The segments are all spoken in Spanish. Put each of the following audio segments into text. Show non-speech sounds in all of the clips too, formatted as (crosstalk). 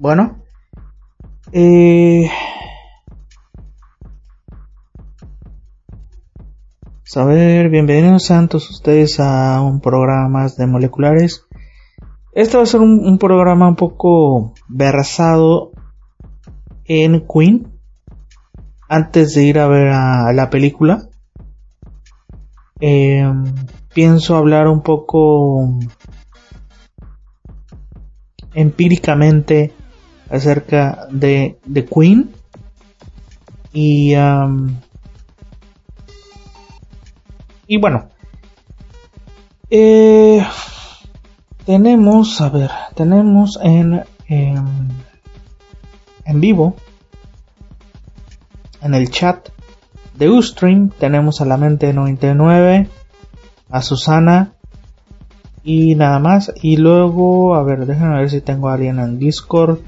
Bueno. Eh... A bienvenidos santos ustedes a un programa más de moleculares. Este va a ser un, programa un poco versado en Queen. Antes de ir a ver a, la película. Em, pienso hablar un poco empíricamente acerca de, de Queen y y bueno eh, tenemos a ver tenemos en, en en vivo en el chat de Ustream tenemos a la mente 99 a Susana y nada más. Y luego, a ver, déjenme ver si tengo a alguien en Discord.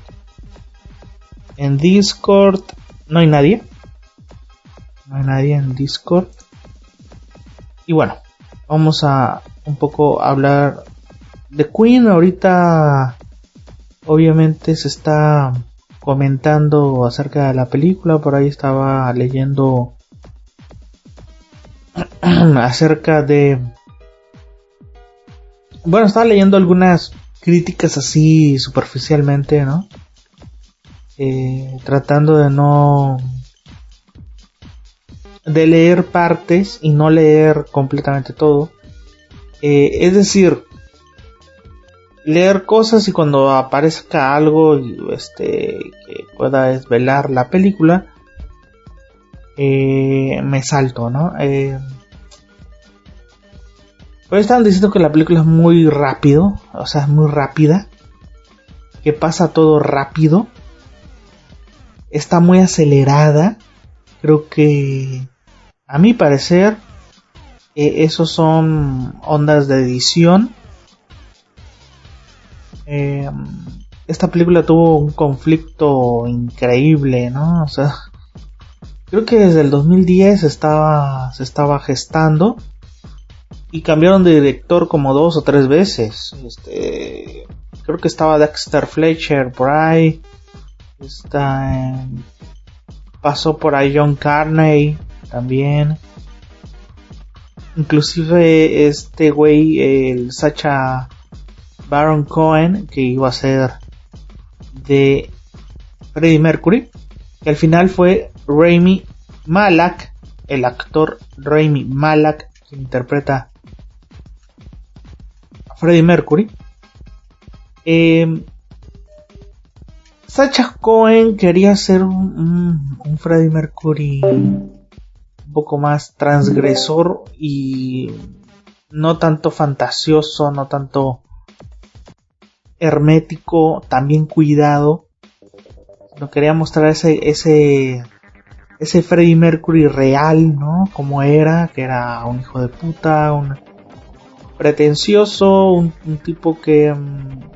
En Discord no hay nadie. No hay nadie en Discord. Y bueno, vamos a un poco hablar de Queen. Ahorita, obviamente, se está comentando acerca de la película. Por ahí estaba leyendo (clears throat) acerca de bueno, estaba leyendo algunas críticas así superficialmente, ¿no? Eh, tratando de no... de leer partes y no leer completamente todo. Eh, es decir, leer cosas y cuando aparezca algo este, que pueda desvelar la película, eh, me salto, ¿no? Pero estaban diciendo que la película es muy rápido, o sea, es muy rápida, que pasa todo rápido, está muy acelerada, creo que a mi parecer eh, esos son ondas de edición. Em, esta película tuvo un conflicto increíble, ¿no? O sea, creo que desde el 2010 estaba, se estaba gestando y cambiaron de director como dos o tres veces. Este, creo que estaba Dexter Fletcher por. Está, pasó por ahí John Carney también. Inclusive este güey, el Sacha Baron Cohen, que iba a ser de Freddie Mercury, que al final fue Rami Malak, el actor Rami Malak, que interpreta Freddie Mercury. Eh, Sacha Cohen quería ser un, un, Freddie Mercury un poco más transgresor y no tanto fantasioso, no tanto hermético, también cuidado. No quería mostrar ese, ese, ese Freddie Mercury real, ¿no? Como era, que era un hijo de puta, un, pretencioso, un, tipo que mm,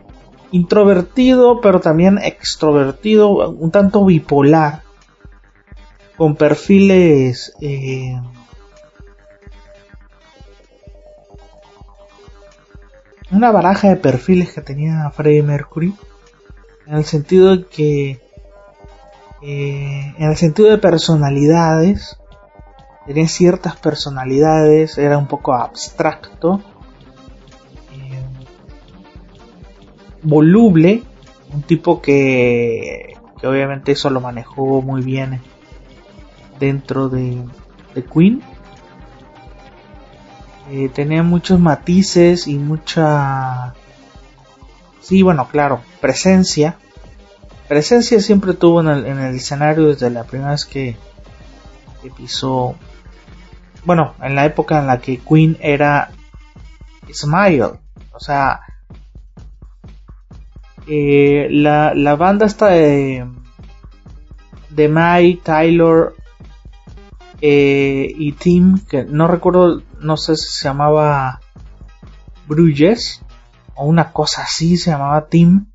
introvertido, pero también extrovertido, un tanto bipolar, con perfiles eh, una baraja de perfiles que tenía Freddie Mercury, en el sentido de que eh, en el sentido de personalidades tenía ciertas personalidades, era un poco abstracto, voluble, un tipo que, que obviamente eso lo manejó muy bien dentro de, Queen. Eh, tenía muchos matices y mucha... Sí, bueno, claro, presencia. Presencia siempre tuvo en el, en el escenario desde la primera vez que, que pisó... Bueno, en la época en la que Queen era Smile. O sea, eh, la, la, banda está de, de Mike, Tyler eh, y Tim, que no recuerdo, no sé si se llamaba Bruges o una cosa así, se llamaba Tim,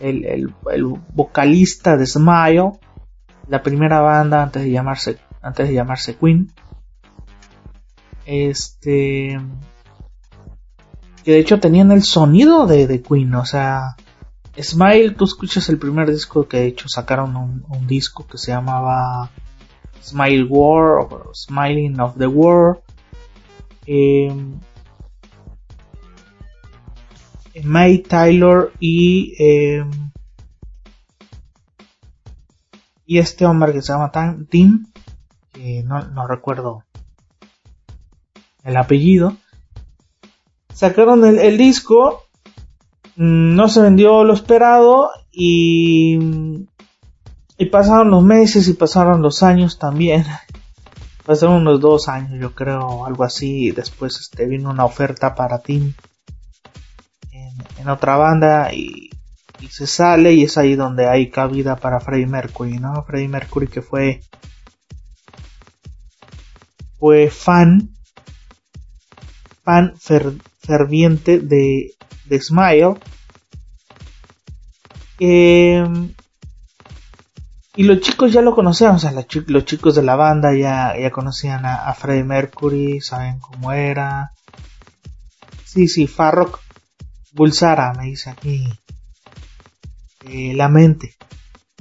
el, el, vocalista de Smile, la primera banda antes de llamarse, antes de llamarse Queen. Este, que de hecho tenían el sonido de, de Queen, o sea, Smile, tú escuchas el primer disco que de hecho sacaron un, disco que se llamaba Smile War o Smiling of the World. Em, May Taylor y em, y este hombre que se llama Tim que no, no recuerdo el apellido sacaron el, disco mm, no se vendió lo esperado y y pasaron los meses y pasaron los años también (laughs) pasaron unos dos años yo creo algo así después este vino una oferta para Tim en, otra banda y, se sale y es ahí donde hay cabida para Freddie Mercury, ¿no? Freddie Mercury que fue fue fan fan ferviente de, de Smile em, y los chicos ya lo conocían, o sea, los, chicos de la banda ya, conocían a, Freddie Mercury, saben cómo era. Sí, sí, Farrock Bulsara, me dice aquí. Eh, la mente.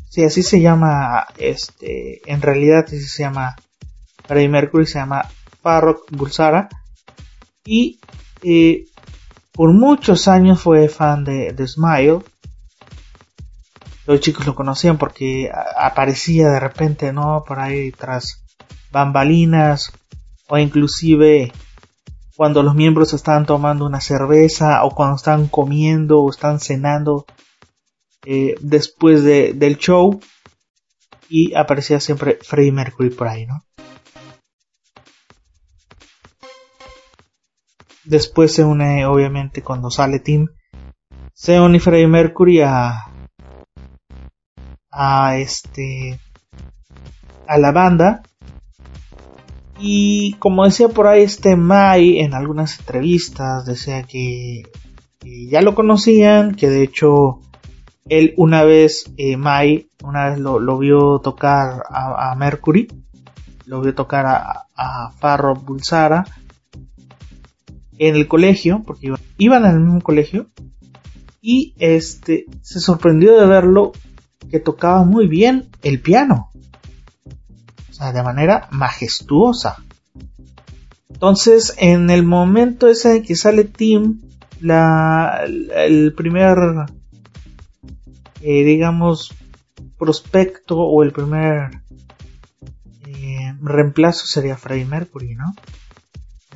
Sí, así se llama, este, en realidad así se llama Freddie Mercury, se llama Farrokh Bulsara. Y eh, por muchos años fue fan de, de, Smile. Los chicos lo conocían porque aparecía de repente, ¿no? Por ahí tras bambalinas o inclusive cuando los miembros están tomando una cerveza o cuando están comiendo o están cenando eh, después de, del show y aparecía siempre Freddie Mercury por ahí, ¿no? Después se une, obviamente, cuando sale Tim, se une Freddie Mercury a, a este, a la banda. Y como decía por ahí este Mai en algunas entrevistas, decía que, ya lo conocían, que de hecho él una vez, eh, Mai, una vez lo, vio tocar a, Mercury, lo vio tocar a, a Farro Bulsara en el colegio, porque iban, iban en el mismo colegio, y este se sorprendió de verlo que tocaba muy bien el piano de manera majestuosa. Entonces, en el momento ese que sale Tim, la, el primer, eh, digamos, prospecto o el primer eh, reemplazo sería Freddie Mercury, ¿no?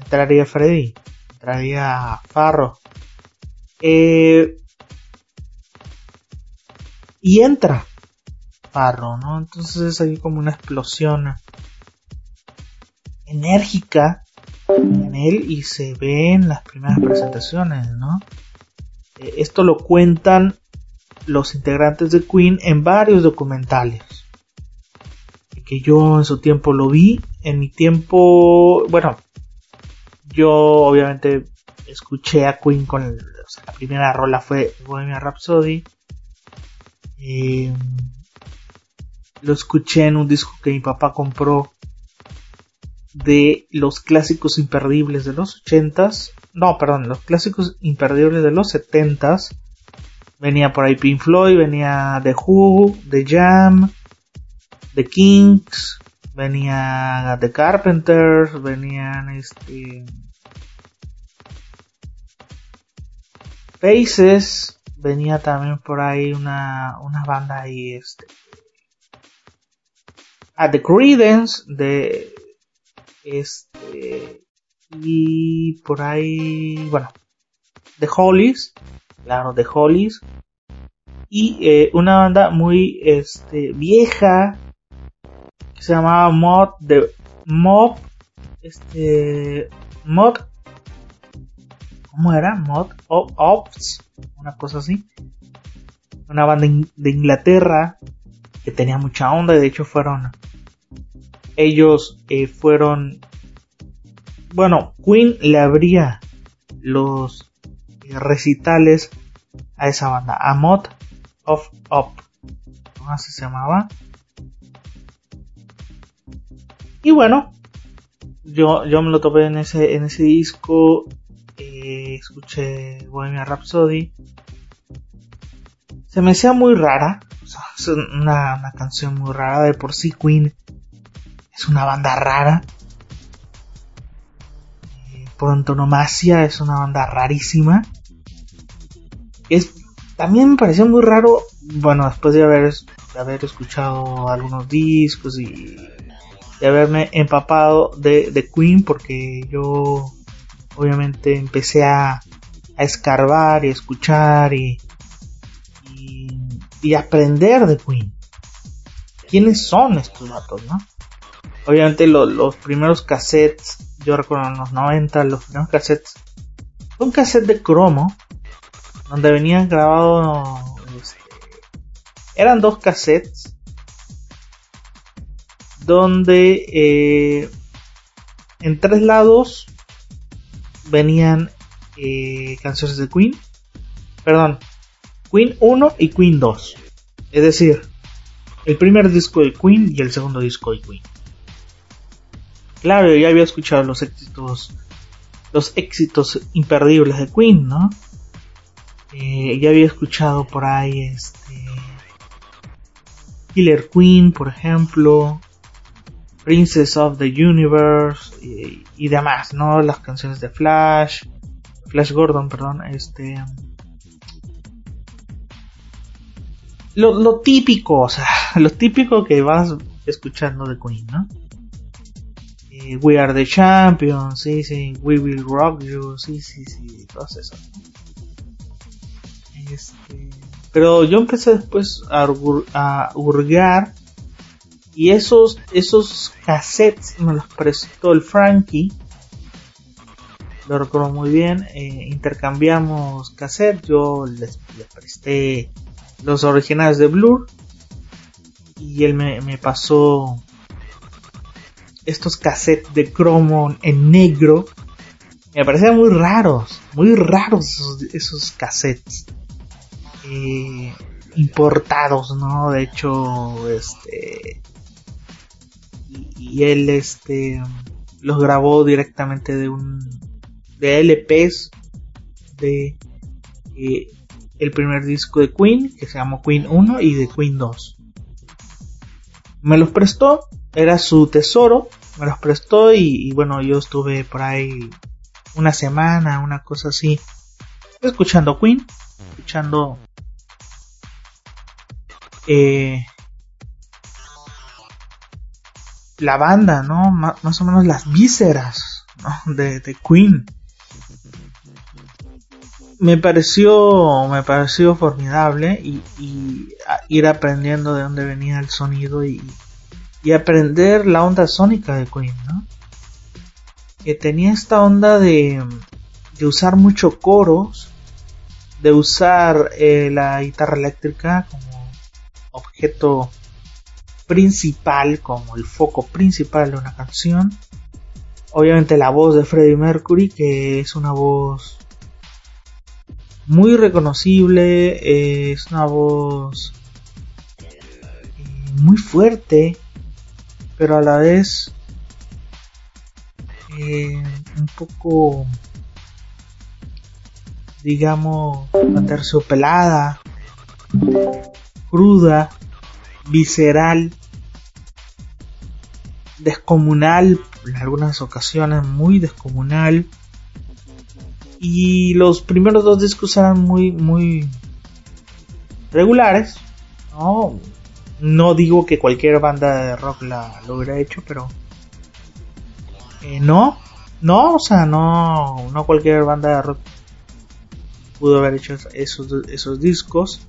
Entraría Freddie, entraría Farro. Eh, y entra ¿no? Entonces hay como una explosión enérgica en él y se ve en las primeras presentaciones, ¿no? Eh, esto lo cuentan los integrantes de Queen en varios documentales. Que yo en su tiempo lo vi. En mi tiempo, bueno, yo obviamente escuché a Queen con la primera rola fue Bohemian Rhapsody. Eh, lo escuché en un disco que mi papá compró de los clásicos imperdibles de los ochentas. No, perdón, los clásicos imperdibles de los setentas. Venía por ahí Pink Floyd, venía The Who, The Jam, The Kings, venía The Carpenters, venían este Faces, venía también por ahí una, una banda ahí este a The Credence de este y por ahí bueno The Hollies claro The Hollies y eh, una banda muy este vieja que se llamaba Mod de Mob este Mod ¿cómo era? Mod Ops una cosa así una banda de Inglaterra que tenía mucha onda de hecho fueron ellos eh, fueron, bueno, Queen le abría los eh, recitales a esa banda, a Mod of Up, ¿no? así se llamaba. Y bueno, yo, yo me lo topé en ese, en ese disco, escuché Bohemia Rhapsody. se me hacía muy rara. es una, una canción muy rara. De por sí Queen es una banda rara. Eh, por antonomasia es una banda rarísima. Es, también me pareció muy raro, bueno, después de haber, de haber escuchado algunos discos y de haberme empapado de, de Queen, porque yo obviamente empecé a, a escarbar y escuchar y, y, aprender de Queen. ¿Quiénes son estos datos, no? Obviamente los primeros cassettes, yo recuerdo en los 90, los primeros cassettes, un cassette de cromo, donde venían grabados, este, eran dos cassettes, donde eh, en tres lados venían eh, canciones de Queen, perdón, Queen 1 y Queen 2. Es decir, el primer disco de Queen y el segundo disco de Queen. Claro, ya había escuchado los éxitos, los éxitos imperdibles de Queen, ¿no? Eh, ya había escuchado por ahí este Killer Queen, por ejemplo, Princess of the Universe y demás, ¿no? Las canciones de Flash, Flash Gordon, perdón, este lo, típico, o sea, (laughs) lo típico que vas escuchando de Queen, ¿no? Eh, We Are the Champions, sí, sí, We Will Rock You, sí, sí, sí, todo eso. Este, pero yo empecé después a, hurgar y esos, esos cassettes me los prestó el Frankie. Lo recuerdo muy bien. Eh, intercambiamos cassettes. Yo les, les presté los originales de Blur y él me, pasó estos cassettes de cromo en negro me parecían muy raros muy raros esos, cassettes eh, importados no de hecho este y, él este los grabó directamente de un de LPs de eh, el primer disco de Queen, que se llamó Queen 1 y de Queen 2. Me los prestó, era su tesoro, me los prestó y, bueno, yo estuve por ahí una semana, una cosa así, escuchando Queen, escuchando eh, la banda, ¿no? más o menos las vísceras de, Queen me pareció me pareció formidable y, ir aprendiendo de dónde venía el sonido y, y, aprender la onda sónica de Queen ¿no? que tenía esta onda de, de usar mucho coros de usar eh, la guitarra eléctrica como objeto principal como el foco principal de una canción. Obviamente la voz de Freddie Mercury que es una voz muy reconocible, es una voz eh, muy fuerte, pero a la vez eh, un poco, digamos, aterciopelada, cruda, visceral, descomunal, en algunas ocasiones muy descomunal y los primeros dos discos eran muy, muy regulares. No, no digo que cualquier banda de rock la, lo hubiera hecho, pero eh, no, no, o sea, no, no cualquier banda de rock pudo haber hecho esos, esos discos.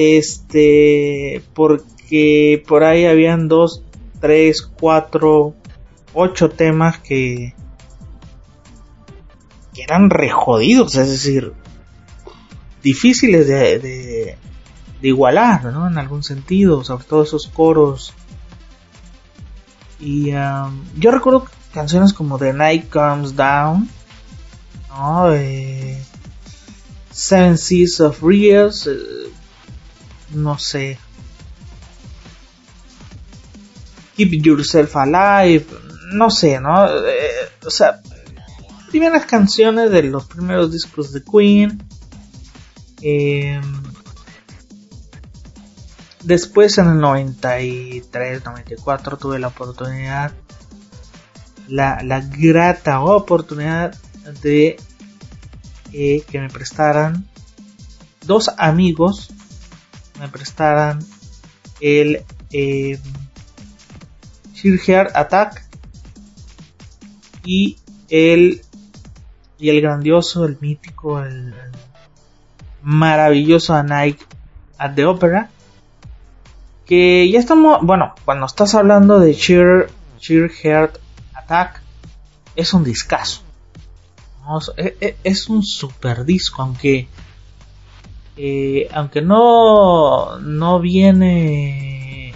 Este, porque por ahí habían dos, tres, cuatro, ocho temas que eran re jodidos, es decir, difíciles de, de, igualar, ¿no? En algún sentido, sobre todo esos coros. Y yo recuerdo canciones como The Night Comes Down, ¿no? Seven Seas of Rivers, eh, no sé. Keep Yourself Alive, no sé, ¿no? Eh, o sea, primeras canciones de los primeros discos de Queen. Em, después en el 93, 94 tuve la oportunidad, la, la grata oportunidad de eh, que me prestaran dos amigos, me prestaran el eh, Attack y el y el grandioso, el mítico, el, maravilloso A at the Opera. Que ya estamos, bueno, cuando estás hablando de Sheer, Sheer Heart Attack, es un discazo. E, e, es, un super disco, aunque eh, aunque no no viene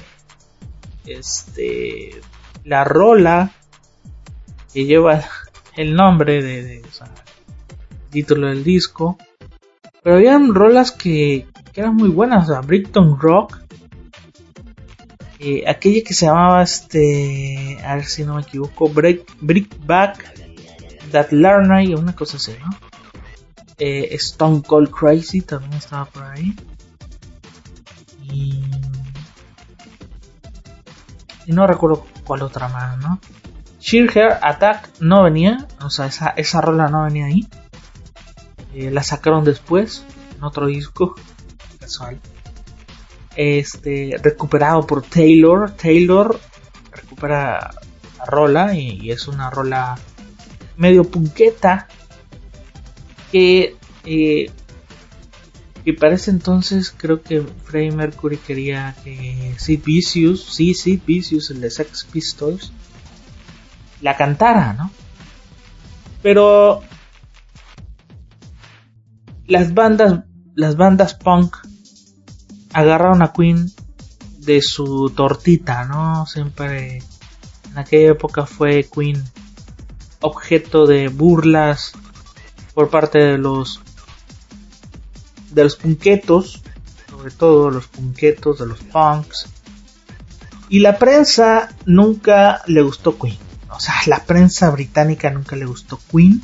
este la rola que lleva (laughs) el nombre de, título del disco. Pero habían rolas que, eran muy buenas, o sea, Brickton Rock. Eh, aquella que se llamaba este, a ver si no me equivoco, Break, Brickback That Learner, una cosa así, ¿no? Eh, Stone Cold Crazy también estaba por ahí. Y, y no recuerdo cuál otra más, ¿no? Sheer Hair Attack no venía, o sea, esa, esa rola no venía ahí. Eh, la sacaron después, en otro disco, casual. Este, recuperado por Taylor. Taylor recupera la rola y, es una rola medio punqueta que eh, y parece entonces creo que Freddie Mercury quería que Sid Vicious, sí, Sid Vicious, el de Sex Pistols, la cantara, ¿no? Pero las bandas, las bandas punk agarraron a Queen de su tortita, ¿no? Siempre en aquella época fue Queen objeto de burlas por parte de los de los punquetos, sobre todo los punquetos de los punks. Y la prensa nunca le gustó Queen o sea, la prensa británica nunca le gustó Queen.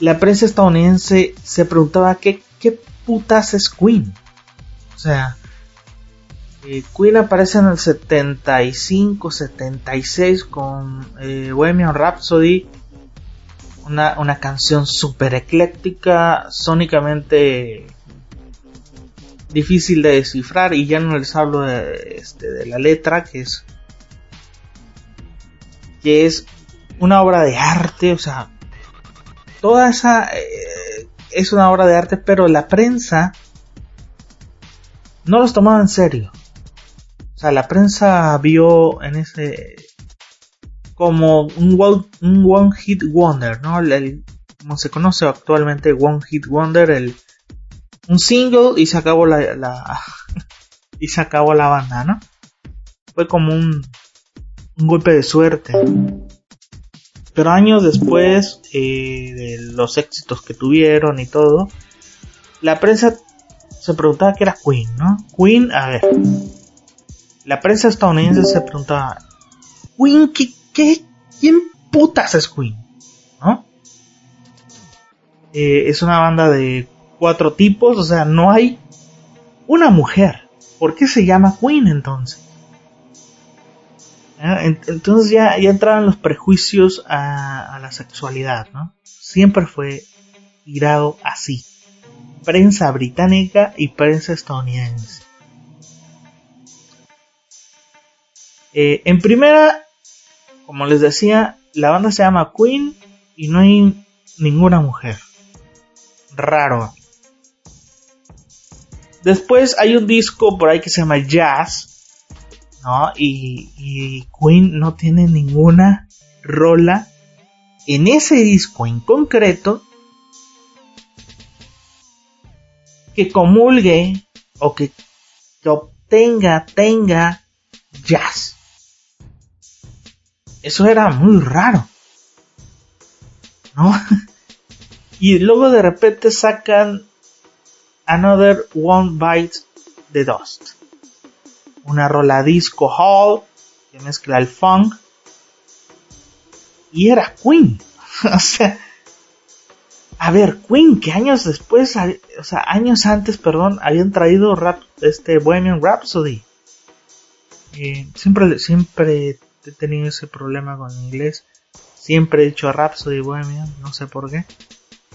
La prensa estadounidense se preguntaba qué, qué putas es Queen. O sea, eh, Queen aparece en el 75, 76 con eh, Bohemian Rhapsody. Una, una canción súper ecléctica, sónicamente difícil de descifrar y ya no les hablo de, este, de la letra que es que es una obra de arte, o sea, toda esa eh, es una obra de arte, pero la prensa no los tomaba en serio. O sea, la prensa vio en ese como un, one hit wonder, ¿no? como se conoce actualmente one hit wonder, el un single y se acabó la, la (laughs) y se acabó la banda, ¿no? Fue como un un golpe de suerte. Pero años después eh, de los éxitos que tuvieron y todo, la prensa se preguntaba qué era Queen, ¿no? Queen, a ver. La prensa estadounidense se preguntaba, Queen, ¿qué, qué, quién putas es Queen? ¿No? Eh, es una banda de cuatro tipos, o sea, no hay una mujer. ¿Por qué se llama Queen entonces? Entonces ya, ya entraban los prejuicios a, la sexualidad, ¿no? Siempre fue tirado así. Prensa británica y prensa estadounidense. Eh, en primera, como les decía, la banda se llama Queen y no hay ninguna mujer. Raro. Después hay un disco por ahí que se llama Jazz, ¿no? Y, Queen no tiene ninguna rola en ese disco en concreto que comulgue o que, obtenga, tenga jazz. Eso era muy raro. ¿No? (laughs) y luego de repente sacan Another One Bites the Dust una rola disco hall que mezcla el funk y era Queen. (laughs) o sea, A ver, Queen, que años después, o sea, años antes, perdón, habían traído rap, este Bohemian Rhapsody. Eh, siempre, siempre he tenido ese problema con inglés. Siempre he dicho Rhapsody Bohemian, no sé por qué.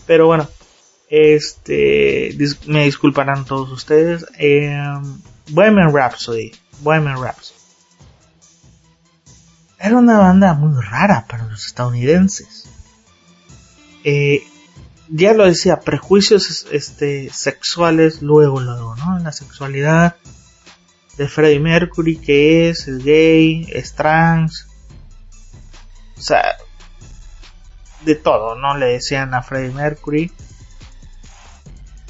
Pero bueno, este, me disculparán todos ustedes. Eh, Bohemian Rhapsody, Bohemian Rhapsody. Era una banda muy rara para los estadounidenses. Eh, ya lo decía, prejuicios este, sexuales luego, luego, ¿no? La sexualidad de Freddie Mercury, que es, gay, es trans. O sea, de todo, ¿no? Le decían a Freddie Mercury.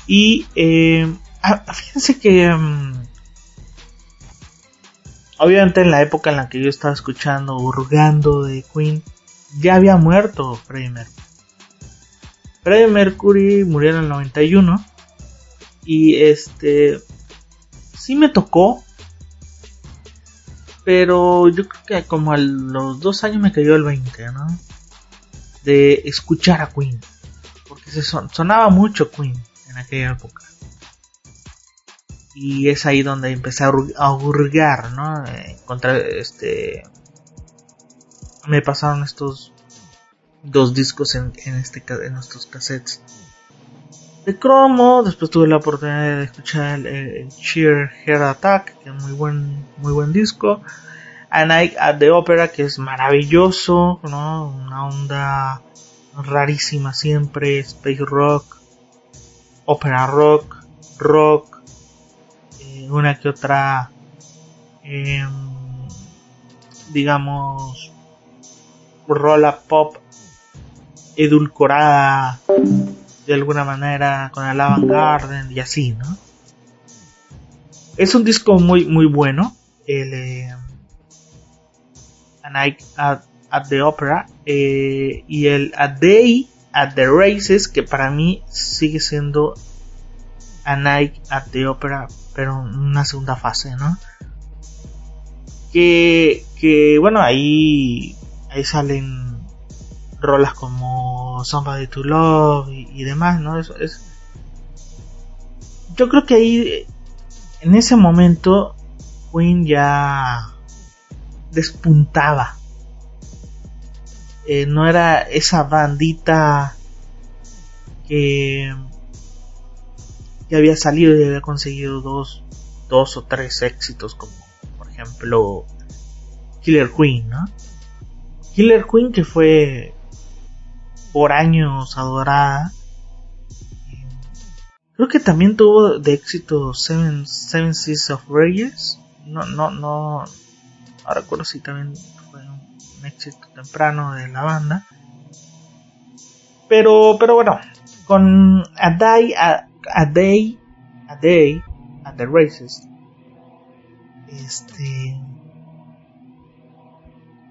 Y eh, ah, fíjense que mm, obviamente en la época en la que yo estaba escuchando, hurgando de Queen, ya había muerto Freddie Mercury. Freddie Mercury murió en el 91 y este sí me tocó, pero yo creo que como a los dos años me cayó el 20, ¿no? De escuchar a Queen, porque se sonaba mucho Queen en aquella época. Y es ahí donde empecé a hurgar, ¿no? Eh, contra este me pasaron estos dos discos en, en, este, en nuestros cassettes de cromo. Después tuve la oportunidad de escuchar el, Cheer Heart Attack, que es muy buen, muy buen disco. A Night at the Opera, que es maravilloso, ¿no? Una onda rarísima siempre, space rock, opera rock, rock, eh, una que otra, eh, digamos, rola pop edulcorada de alguna manera con el Avant Garden y así, ¿no? Es un disco muy muy bueno, el eh, at, the Opera eh, y el A Day at the Races que para mí sigue siendo A Night at the Opera pero una segunda fase, ¿no? Que, que bueno ahí ahí salen rolas como Somebody to Love y, demás, ¿no? Eso es. Yo creo que ahí, en ese momento, Queen ya despuntaba. Eh, no era esa bandita que, que había salido y había conseguido dos, dos o tres éxitos, como por ejemplo Killer Queen, ¿no? Killer Queen que fue por años adorada. Creo que también tuvo de éxito Seven, Seven Seas of Reyes. No, no, no, no recuerdo si también fue un éxito temprano de la banda. Pero, pero bueno, con A Day, a, a Day, A Day, at the Races. Este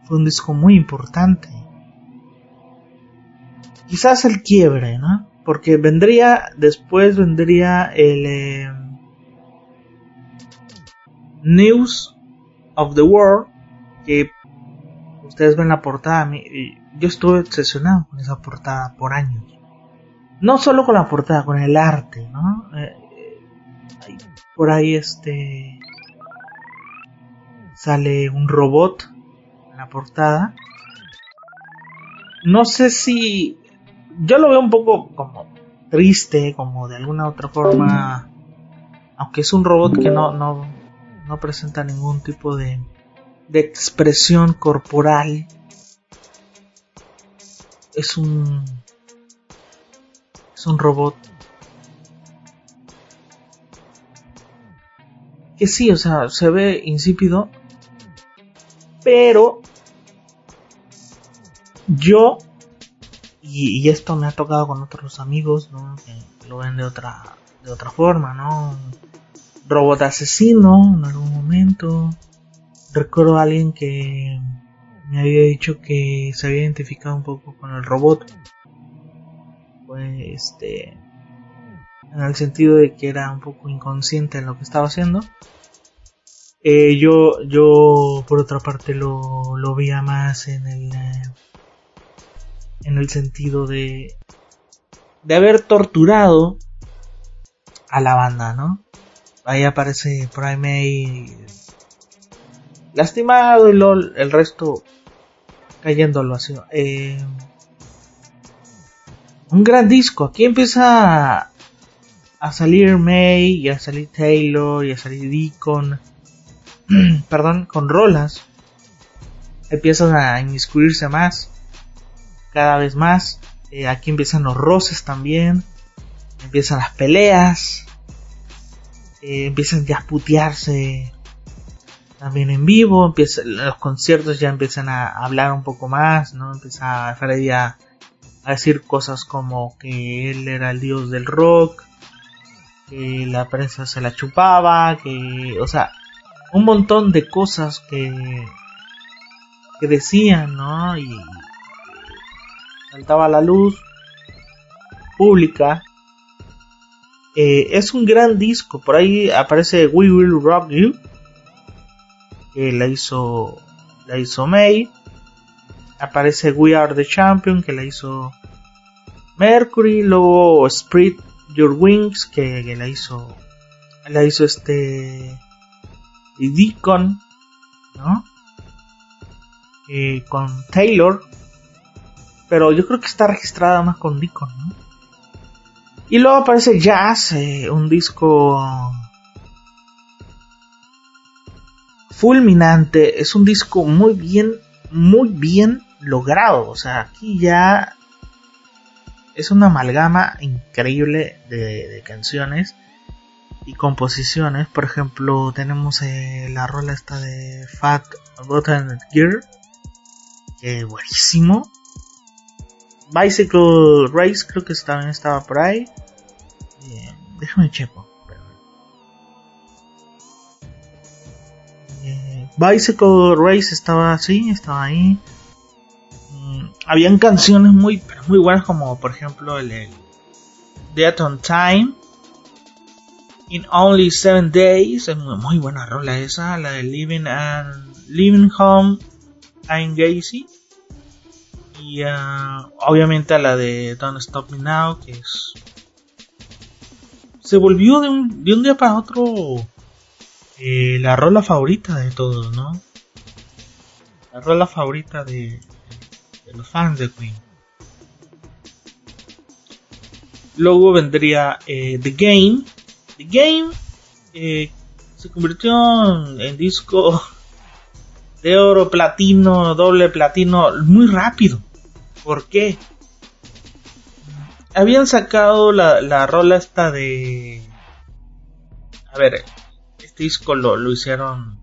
fue un disco muy importante quizás el quiebre, ¿no? Porque vendría, después vendría el eh, News of the World, que ustedes ven la portada, yo estuve obsesionado con esa portada por años. No solo con la portada, con el arte, ¿no? Eh, eh, por ahí este sale un robot en la portada. No sé si yo lo veo un poco como triste, como de alguna otra forma, aunque es un robot que no, no, no presenta ningún tipo de, de expresión corporal, es un, es un robot que sí, o sea, se ve insípido, pero yo y, esto me ha tocado con otros amigos, ¿no? Que lo ven de otra, de otra forma, ¿no? Robot asesino en algún momento. Recuerdo a alguien que me había dicho que se había identificado un poco con el robot. Pues este. En el sentido de que era un poco inconsciente en lo que estaba haciendo. Eh, yo, yo por otra parte lo, lo veía más en el, eh, en el sentido de de haber torturado a la banda, ¿no? Ahí aparece Prime lastimado y LOL, el resto cayéndolo así. Eh, un gran disco. Aquí empieza a salir May y a salir Taylor y a salir Deacon. (clears throat) perdón, con rolas. Empiezan a inmiscuirse más. Cada vez más. Eh, aquí empiezan los roces también. Empiezan las peleas. Eh, empiezan ya a putearse también en vivo, empieza, los conciertos ya empiezan a hablar un poco más, ¿no? Empieza Freddy a, a decir cosas como que él era el dios del rock, que la prensa se la chupaba, que, o sea, un montón de cosas que, que decían, ¿no? Y saltaba la luz pública. Eh, es un gran disco, por ahí aparece We Will Rock You que la hizo la hizo May aparece We Are the Champion que la hizo Mercury luego Spread Your Wings que, la hizo la hizo este Deacon ¿no? con Taylor pero yo creo que está registrada más con Deacon ¿no? y luego aparece Jazz eh, un disco fulminante, es un disco muy bien, muy bien logrado, o sea, aquí ya es una amalgama increíble de, canciones y composiciones, por ejemplo, tenemos eh, la rola esta de Fat Button Gear, que buenísimo. Bicycle Race creo que también estaba por ahí. Eh, déjame checo. Bicycle Race estaba así, estaba ahí. Mm, habían canciones muy, muy buenas como por ejemplo el, Death on Time. In Only Seven Days, es muy, buena rola esa, la de Living and Living Home I'm Gacy. Y uh, obviamente la de Don't Stop Me Now, que es... Se volvió de un, de un día para otro eh, la rola favorita de todos, ¿no? La rola favorita de, los fans de Queen. Luego vendría eh, The Game. The Game eh, se convirtió en, disco de oro, platino, doble platino, muy rápido. ¿Por qué? Habían sacado la, la rola esta de... A ver, este disco lo, lo hicieron,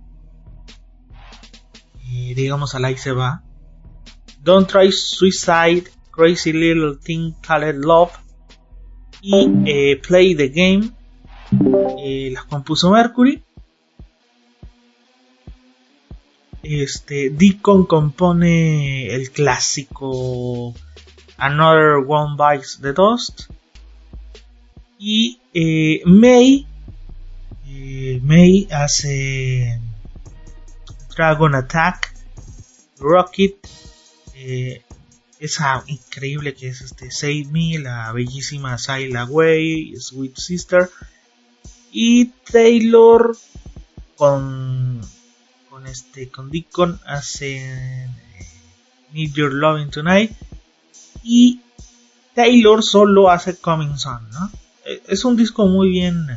eh, digamos, al ahí se va. Don't Try Suicide, Crazy Little Thing Called Love y eh, Play the Game. Las compuso Mercury. Este, Deacon compone el clásico Another One Bites the Dust. Y May May hace Dragon Attack, Rocket, eh, esa increíble que es este Save Me, la bellísima Sail Away, Sweet Sister, y Taylor con con este con Deacon hace eh, Need Your Loving Tonight y Taylor solo hace Coming Son, ¿no? Eh, es un disco muy bien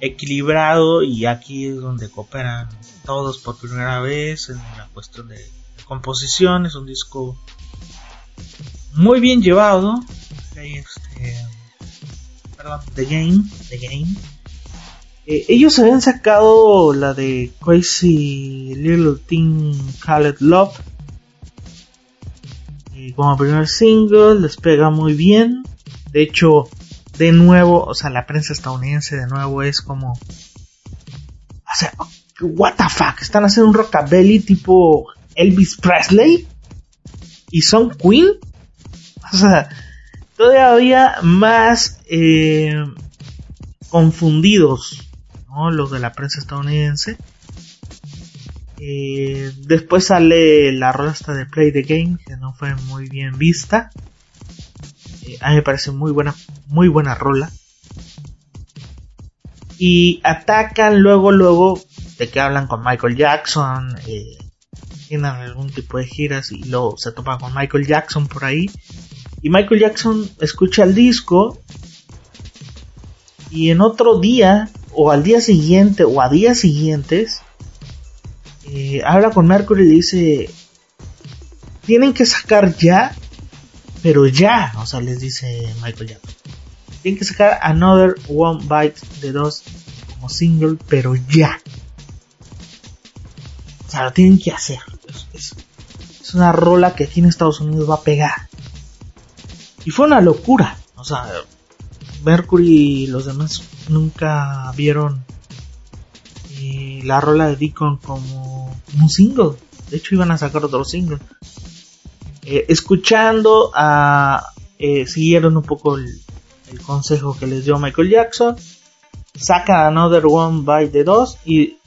equilibrado y aquí es donde cooperan todos por primera vez en la cuestión de, composición. Es un disco muy bien llevado. Este, perdón, The Game. The Game. Eh, ellos habían sacado la de Crazy Little Thing Called Love. Y como primer single les pega muy bien. De hecho, de nuevo, o sea, la prensa estadounidense de nuevo es como, o sea, what the fuck, están haciendo un rockabilly tipo Elvis Presley y son Queen, o sea, todavía más eh, confundidos, Los de la prensa estadounidense. Eh, después sale la rola de Play the Game, que no fue muy bien vista. Eh, a mí me parece muy buena, muy buena rola. Y atacan luego, luego de que hablan con Michael Jackson, eh, tienen algún tipo de giras y luego se topan con Michael Jackson por ahí. Y Michael Jackson escucha el disco y en otro día o al día siguiente o a días siguientes eh, habla con Mercury y le dice tienen que sacar ya pero ya o sea les dice Michael Jackson. Tienen que sacar Another One Bite de dos como single pero ya o sea lo tienen que hacer. Es, es una rola que aquí en Estados Unidos va a pegar. Y fue una locura. O sea Mercury y los demás nunca vieron la rola de Deacon como un single. De hecho, iban a sacar otro single. Eh, escuchando a. Eh, siguieron un poco el, consejo que les dio Michael Jackson. Saca Another One by the Dos y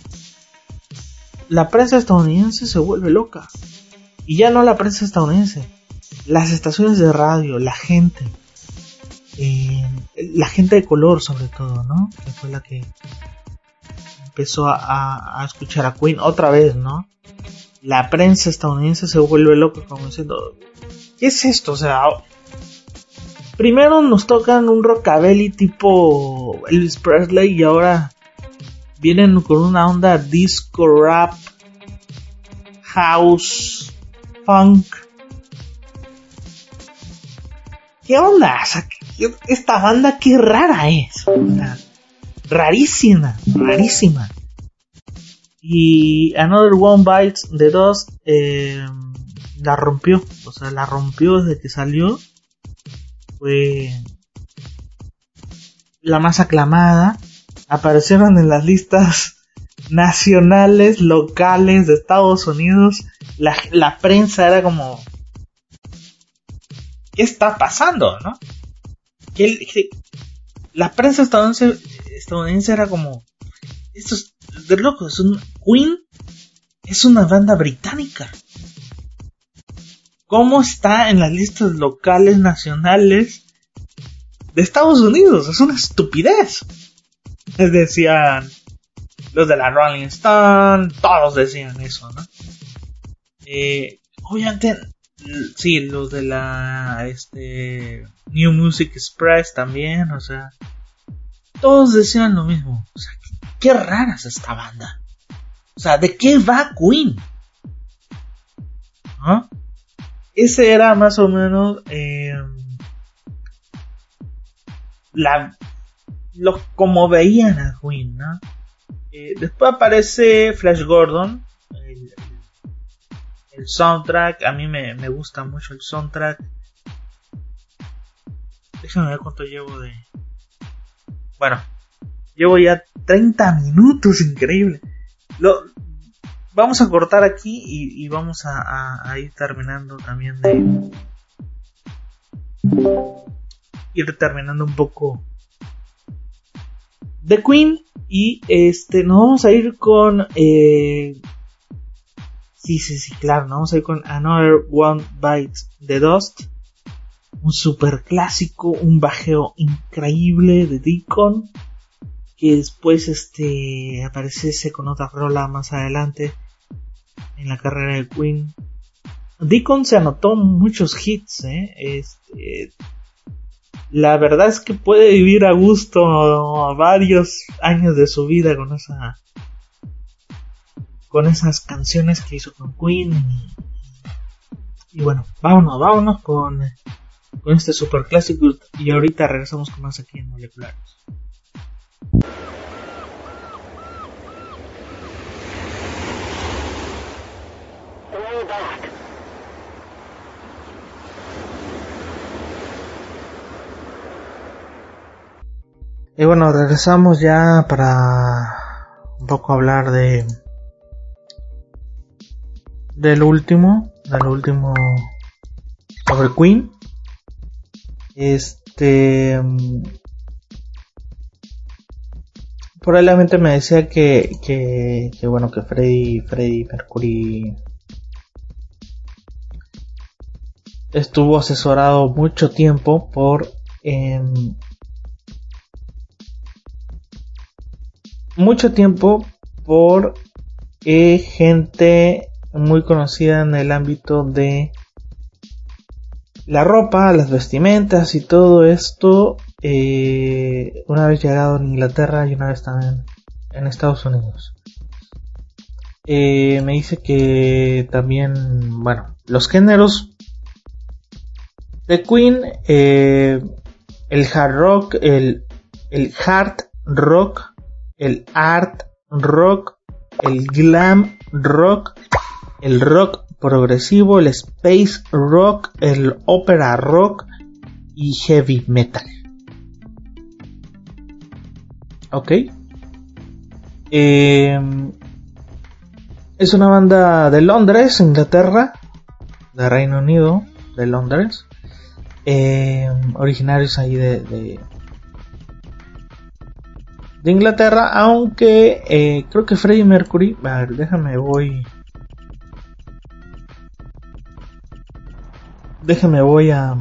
la prensa estadounidense se vuelve loca. Y ya no la prensa estadounidense, las estaciones de radio, la gente la gente de color sobre todo, ¿no? Que fue la que empezó a, escuchar a Queen otra vez, ¿no? La prensa estadounidense se vuelve loca como diciendo, ¿qué es esto? O sea, primero nos tocan un rockabilly tipo Elvis Presley y ahora vienen con una onda disco rap, house, punk. ¿Qué onda? O esta banda qué rara es. rarísima, rarísima. Y Another One Bites de dos eh, la rompió. O sea, la rompió desde que salió. Fue la más aclamada. Aparecieron en las listas nacionales, locales de Estados Unidos. La, la prensa era como... ¿Qué está pasando, no? Que, la prensa estadounidense, era como, esto es de loco, es un, Queen es una banda británica. ¿Cómo está en las listas locales, nacionales de Estados Unidos? Es una estupidez. Les decían los de la Rolling Stone, todos decían eso, ¿no? Eh, obviamente sí, los de la este New Music Express también, o sea, todos decían lo mismo. O sea, qué, rara es esta banda. O sea, ¿de qué va Queen? ¿Ah? Ese era más o menos eh, la como veían a Queen, ¿no? Eh, después aparece Flash Gordon, el soundtrack, a mí me, gusta mucho el soundtrack. Déjame ver cuánto llevo de... Bueno, llevo ya 30 minutos, increíble. Lo, vamos a cortar aquí y, vamos a, ir terminando también de... Ir terminando un poco de Queen y este nos vamos a ir con eh, Sí, sí, claro, ¿no? vamos a ir con Another One Bites the Dust. Un super clásico, un bajeo increíble de Deacon. Que después este apareciese con otra rola más adelante en la carrera de Queen. Deacon se anotó muchos hits, ¿eh? Este, la verdad es que puede vivir a gusto varios años de su vida con esa con esas canciones que hizo con Queen. Y, bueno, vámonos, vámonos con, con este super clásico. Y ahorita regresamos con más aquí en Moleculares. Y bueno, regresamos ya para un poco hablar de del último, del último sobre Queen. Este probablemente me decía que, que, que bueno que Freddy Freddy Mercury estuvo asesorado mucho tiempo por em, mucho tiempo por eh, gente muy conocida en el ámbito de la ropa, las vestimentas y todo esto eh, una vez llegado en Inglaterra y una vez también en Estados Unidos. Eh, me dice que también, bueno, los géneros de Queen, eh, el hard rock, el, el hard rock, el art rock, el glam rock, el rock progresivo, el space rock, el opera rock y heavy metal. Ok. Em, es una banda de Londres, Inglaterra, de Reino Unido, de Londres. Em, originarios ahí de, de, Inglaterra, aunque eh, creo que Freddie Mercury, a ver, déjame voy, déjame voy a,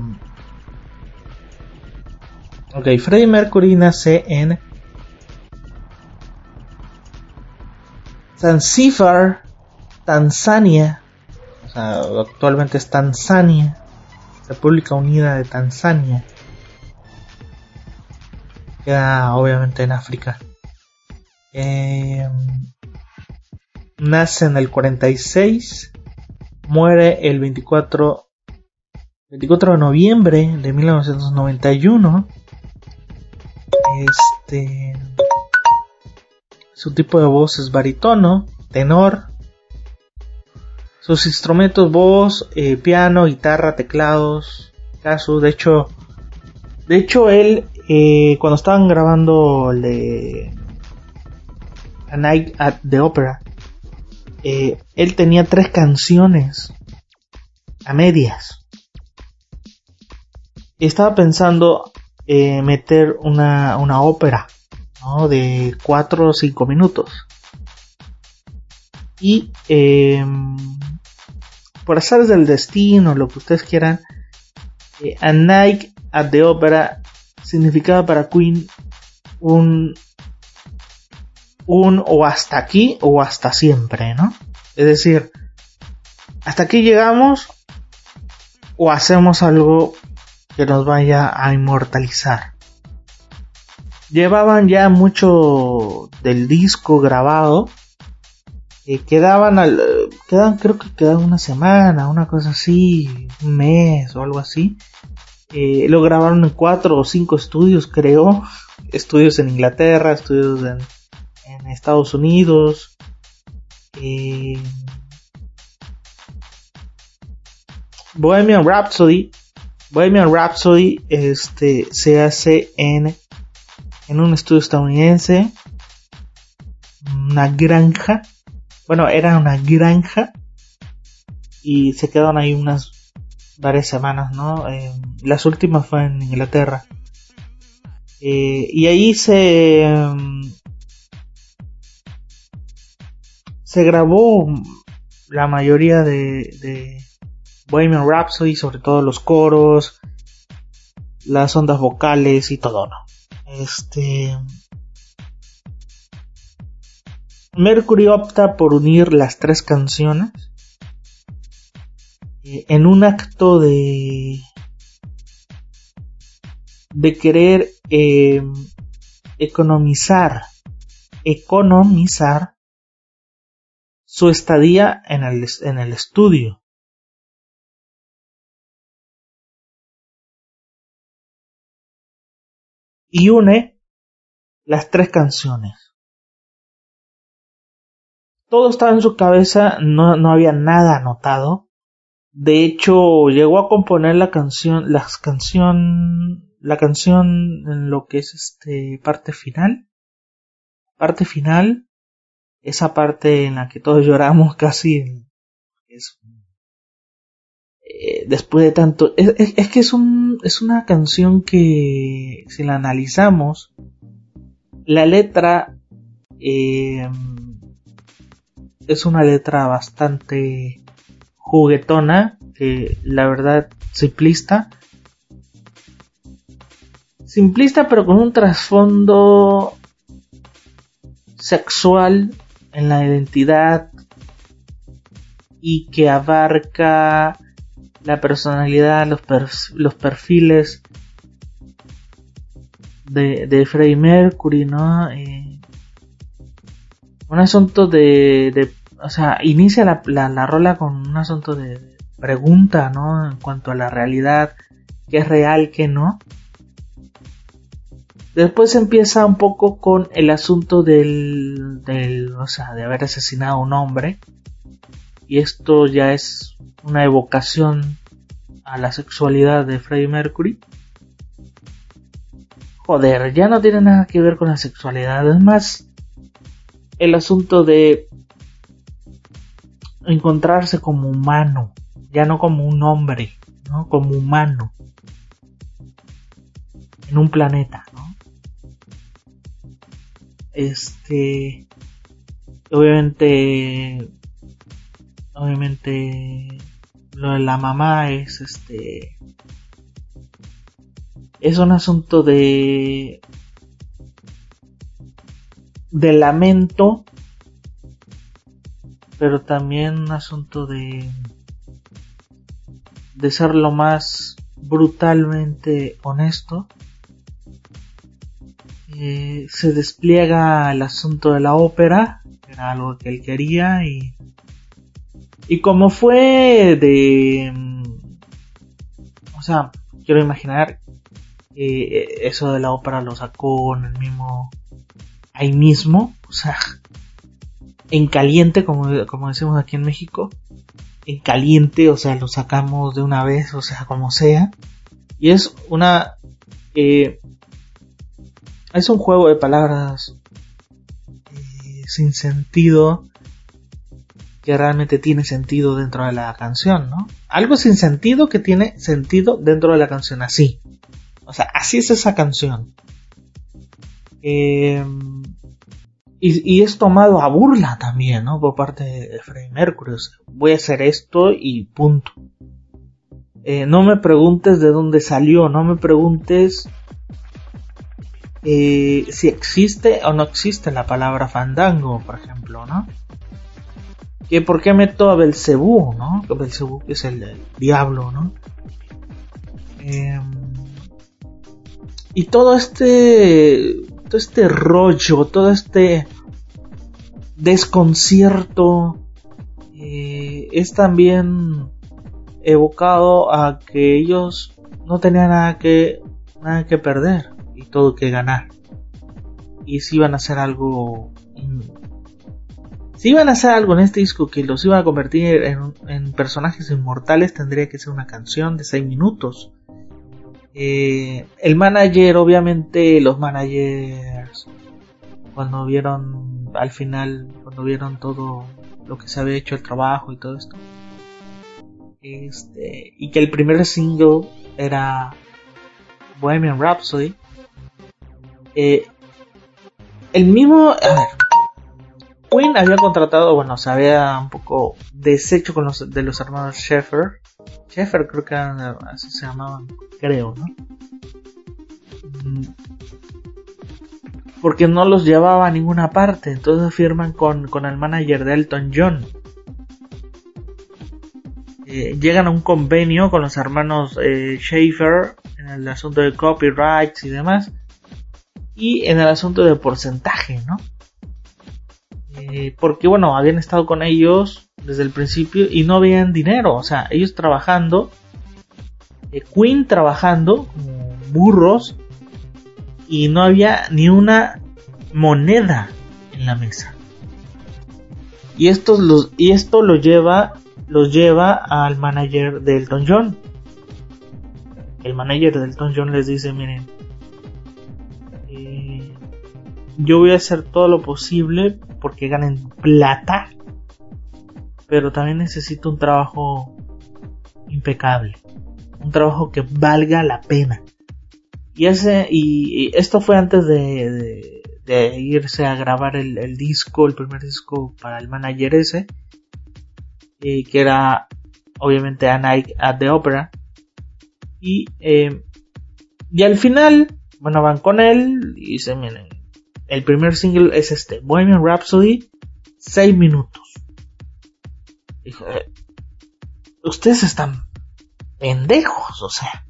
ok, Freddie Mercury nace en Zanzíbar, Tanzania, o sea, actualmente es Tanzania, República Unida de Tanzania, queda obviamente en África. Eh, nace en el 46, muere el 24, 24 de noviembre de 1991. Este su tipo de voz es baritono, tenor. Sus instrumentos voz, eh, piano, guitarra, teclados, caso. De hecho, de hecho él eh, cuando estaban grabando de A Night at the Opera, eh, él tenía tres canciones a medias. Estaba pensando meter una, una ópera de 4 o 5 minutos. Y em, por azares del destino, lo que ustedes quieran, eh, A Night at the Opera significaba para Queen un, un o hasta aquí o hasta siempre, ¿no? Es decir, hasta aquí llegamos o hacemos algo que nos vaya a inmortalizar llevaban ya mucho del disco grabado. Eh, quedaban al, quedaban, creo que quedaban una semana, una cosa así, un mes o algo así. Eh, lo grabaron en cuatro o cinco estudios, creo. Estudios en Inglaterra, estudios en, en Estados Unidos. Eh, Bohemian Rhapsody. Bohemian Rhapsody este, se hace en en un estudio estadounidense, una granja, bueno, era una granja y se quedaron ahí unas varias semanas, ¿no? Eh, las últimas fue en Inglaterra. Eh, y ahí se se grabó la mayoría de Bohemian Rhapsody, sobre todo los coros, las ondas vocales y todo, ¿no? Este. Mercury opta por unir las tres canciones eh, en un acto de de querer em, economizar economizar su estadía en el, en el estudio y une las tres canciones. Todo estaba en su cabeza, no, no había nada anotado. De hecho, llegó a componer la canción, la canción, la canción en lo que es este parte final. Parte final, esa parte en la que todos lloramos (laughs) casi es eh, después de tanto, es, que es, un, es una canción que si la analizamos, la letra eh, es una letra bastante juguetona, que la verdad simplista. Simplista pero con un trasfondo sexual en la identidad y que abarca la personalidad, los, los perfiles de, de Freddie Mercury, ¿no? Eh, un asunto de, de, o sea, inicia la, la, la rola con un asunto de pregunta, ¿no? En cuanto a la realidad, qué es real, qué no. Después empieza un poco con el asunto del, del, o sea, de haber asesinado a un hombre. Y esto ya es una evocación a la sexualidad de Freddie Mercury. Joder, ya no tiene nada que ver con la sexualidad. Es más, el asunto de encontrarse como humano, ya no como un hombre, ¿no? Como humano. En un planeta, ¿no? Este. Obviamente. Obviamente. Lo de la mamá es este. Es un asunto de. De lamento. Pero también un asunto de. De ser lo más brutalmente honesto eh, se despliega el asunto de la ópera, era algo que él quería y y como fue de mm, o sea, quiero imaginar eh, eso de la ópera lo sacó en el mismo ahí mismo, o sea, en caliente como, como decimos aquí en México, en caliente, o sea, lo sacamos de una vez, o sea, como sea. Y es una eh, es un juego de palabras eh, sin sentido que realmente tiene sentido dentro de la canción, ¿no? Algo sin sentido que tiene sentido dentro de la canción, así. O sea, así es esa canción. Eh, y, es tomado a burla también, ¿no? Por parte de Freddie Mercury. voy a hacer esto y punto. Eh, no me preguntes de dónde salió, no me preguntes eh, si existe o no existe la palabra fandango, por ejemplo, ¿no? Que por qué meto a Belcebú, ¿no? Belcebú que es el, diablo, ¿no? Em, y todo este, todo este rollo, todo este desconcierto eh, es también evocado a que ellos no tenían nada que nada que perder todo que ganar. Y si iban a hacer algo... Si iban a hacer algo en este disco que los iba a convertir en, personajes inmortales, tendría que ser una canción de 6 minutos. Eh, el manager, obviamente, los managers, cuando vieron al final, cuando vieron todo lo que se había hecho, el trabajo y todo esto, este, y que el primer single era Bohemian Rhapsody, eh, el mismo. A ver. Queen había contratado, bueno, se había un poco deshecho con los de los hermanos Sheffer. Sheffer creo que así se llamaban, creo, ¿no? Mm. Porque no los llevaba a ninguna parte, entonces firman con, con el manager de Elton John. Eh, llegan a un convenio con los hermanos eh, Schaefer en el asunto de copyrights y demás y en el asunto de porcentaje, ¿no? Eh, porque bueno, habían estado con ellos desde el principio y no habían dinero, o sea, ellos trabajando, eh, Queen trabajando como burros y no había ni una moneda en la mesa. Y estos los y esto lo lleva los lleva al manager de Elton John. El manager de Elton John les dice, miren, yo voy a hacer todo lo posible porque ganen plata, pero también necesito un trabajo impecable, un trabajo que valga la pena. Y ese y, esto fue antes de, de, irse a grabar el, disco, el primer disco para el manager ese, que era obviamente A Night at the Opera. Y, eh, y al final, bueno, van con él y dicen, miren, el primer single es este, Bohemian Rhapsody, 6 minutos. Dijo, eh, ustedes están pendejos, o sea,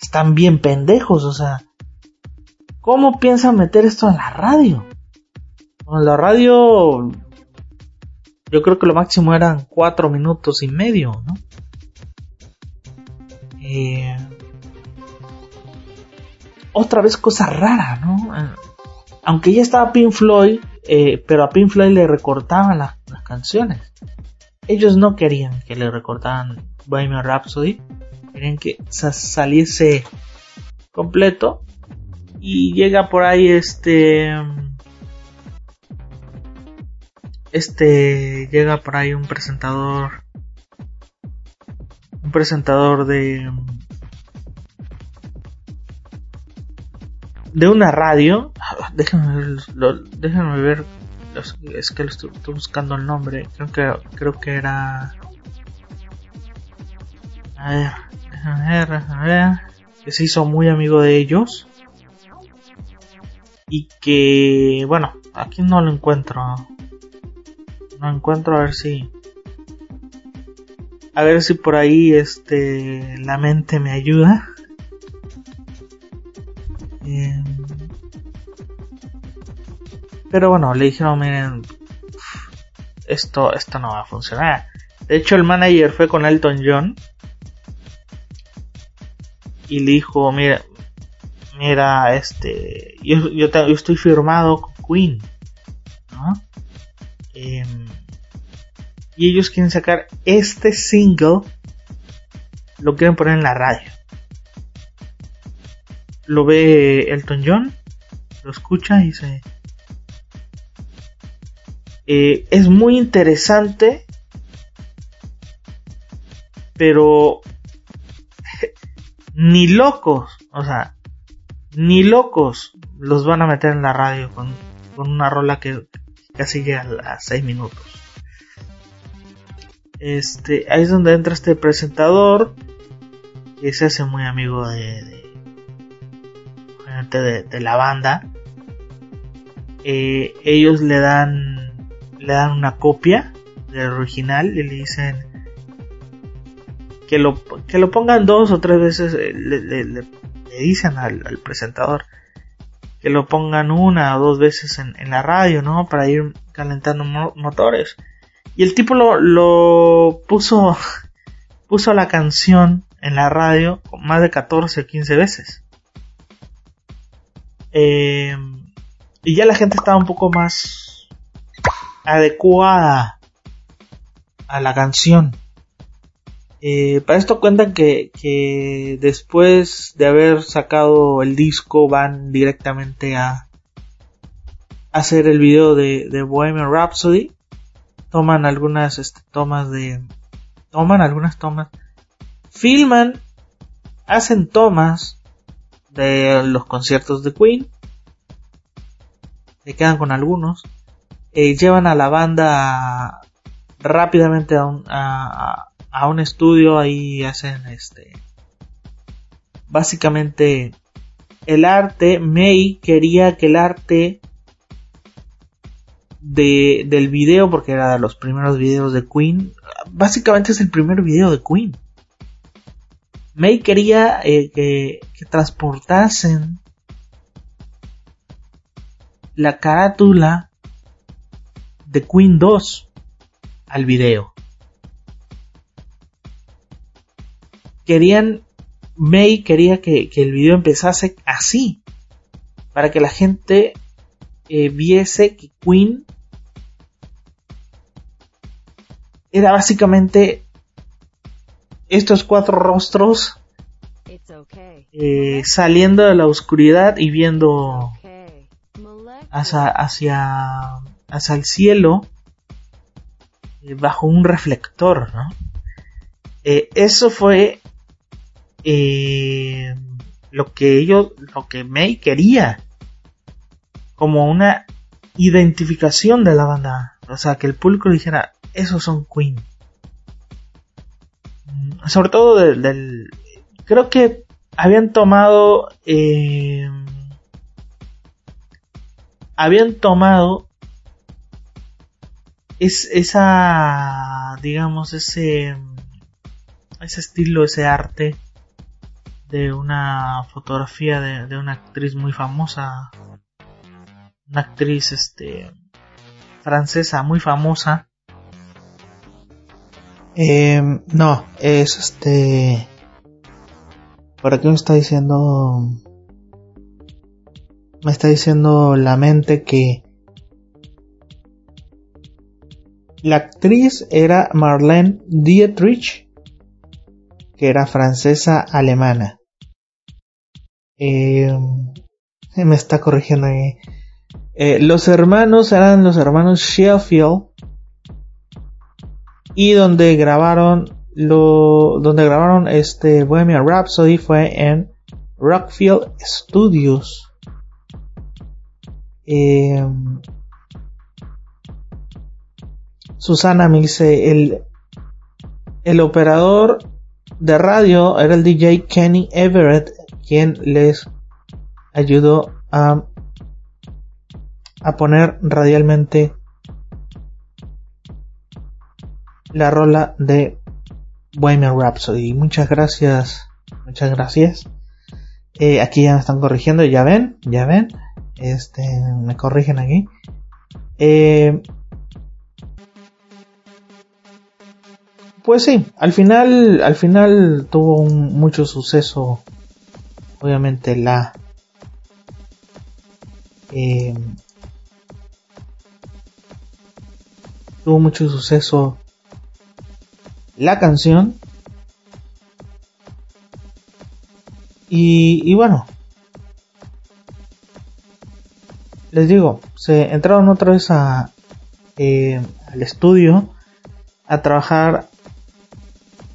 están bien pendejos, o sea, ¿cómo piensan meter esto en la radio? En la radio, yo creo que lo máximo eran 4 minutos y medio, ¿no? Eh, otra vez cosa rara, ¿no? Aunque ya estaba Pink Floyd, eh, pero a Pink Floyd le recortaban las canciones. Ellos no querían que le recortaran Bohemian Rhapsody, querían que saliese completo. Y llega por ahí este. Este. Llega por ahí un presentador. Un presentador de. De una radio. (laughs) Déjenme ver, déjenme ver es que lo estoy, buscando el nombre. Creo que creo que era. A ver, a ver, a ver. Que se hizo muy amigo de ellos. Y que, bueno, aquí no lo encuentro. No encuentro, a ver si. A ver si por ahí este la mente me ayuda. Pero bueno, le dijeron, miren, esto, esto no va a funcionar. De hecho, el manager fue con Elton John y le dijo, mira, mira, este, yo, yo, estoy firmado con Queen, ¿no? Em, y ellos quieren sacar este single, lo quieren poner en la radio. Lo ve Elton John, lo escucha y dice, eh, es muy interesante, pero (laughs) ni locos, o sea, ni locos los van a meter en la radio con, una rola que casi llega a 6 minutos. Este, ahí es donde entra este presentador que se hace muy amigo de, de, de, la banda. Eh, ellos le dan le dan una copia del original y le dicen que lo, que lo pongan dos o tres veces, eh, le, dicen al, presentador que lo pongan una o dos veces en, la radio, ¿no? Para ir calentando motores. Y el tipo lo, lo puso, (laughs) puso la canción en la radio más de 14 o 15 veces. Eh, y ya la gente estaba un poco más adecuada a la canción. Eh, para esto cuentan que, después de haber sacado el disco van directamente a hacer el video de, de Bohemian Rhapsody. Toman algunas este, tomas de... Toman algunas tomas. Filman. Hacen tomas de los conciertos de Queen. Se quedan con algunos eh, llevan a la banda rápidamente a un, a, un estudio, ahí hacen este... Básicamente el arte, May quería que el arte de, del video, porque era los primeros videos de Queen, básicamente es el primer video de Queen. May quería eh, que, que, transportasen la carátula de Queen 2 al video. Querían, May quería que, el video empezase así, para que la gente eh, viese que Queen era básicamente estos cuatro rostros eh, saliendo de la oscuridad y viendo hacia, hacia hacia el cielo eh, bajo un reflector, ¿no? Eh, eso fue eh, lo que ellos, lo que May quería, como una identificación de la banda, o sea, que el público dijera, esos son Queen. Mm, sobre todo del, creo que habían tomado habían tomado es, esa digamos ese ese estilo ese arte de una fotografía de, de una actriz muy famosa una actriz este francesa muy famosa eh, no es este por aquí me está diciendo. Me está diciendo la mente que. La actriz era Marlene Dietrich, que era francesa alemana. Eh, me está corrigiendo ahí. Eh, los hermanos eran los hermanos Sheffield. Y donde grabaron donde grabaron este Bohemian Rhapsody fue en Rockfield Studios. Em, Susana me dice el el operador de radio era el DJ Kenny Everett quien les ayudó a a poner radialmente la rola de Bohemian Rhapsody. Muchas gracias, muchas gracias. Eh, aquí ya me están corrigiendo, ya ven, ya ven. Este, me corrigen aquí. Eh, pues sí, al final, al final tuvo mucho suceso. Obviamente la eh, tuvo mucho suceso la canción. Y, bueno, les digo, se entraron otra vez a, eh, al estudio a trabajar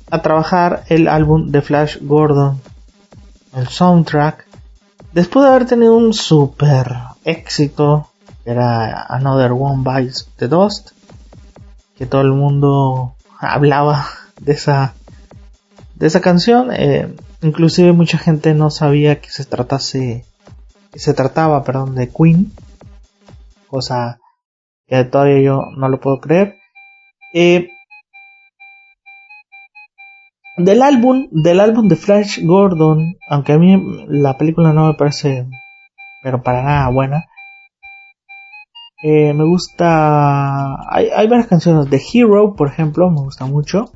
a trabajar el álbum de Flash Gordon, el soundtrack, después de haber tenido un super éxito, que era Another One Bites the Dust, que todo el mundo hablaba de esa de esa canción eh, inclusive mucha gente no sabía que se tratase que se trataba perdón de Queen cosa que todavía yo no lo puedo creer. Eh, del álbum del álbum de Flash Gordon aunque a mí la película no me parece pero para nada buena eh, me gusta. Hay, hay varias canciones. The Hero, por ejemplo, me gusta mucho.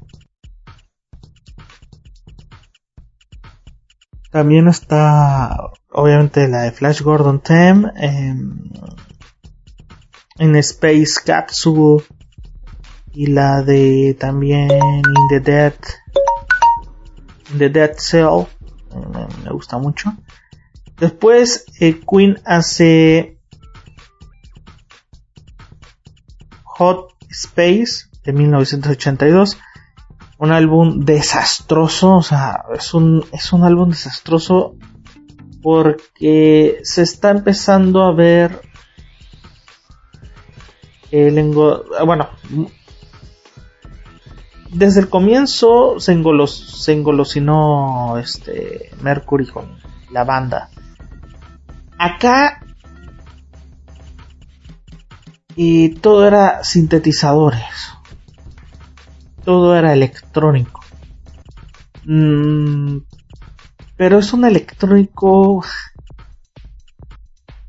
También está, obviamente, la de Flash Gordon Theme. en Space Capsule. Y la de también In the Dead. The Dead Cell. Me, gusta mucho. Después, eh, Queen hace Hot Space de 1982. Un álbum desastroso, o sea, es un, es un álbum desastroso porque se está empezando a ver el bueno, desde el comienzo se, engolos, se engolosinó este Mercury con la banda. Acá y todo era sintetizadores. Todo era electrónico. Mm, pero es un electrónico...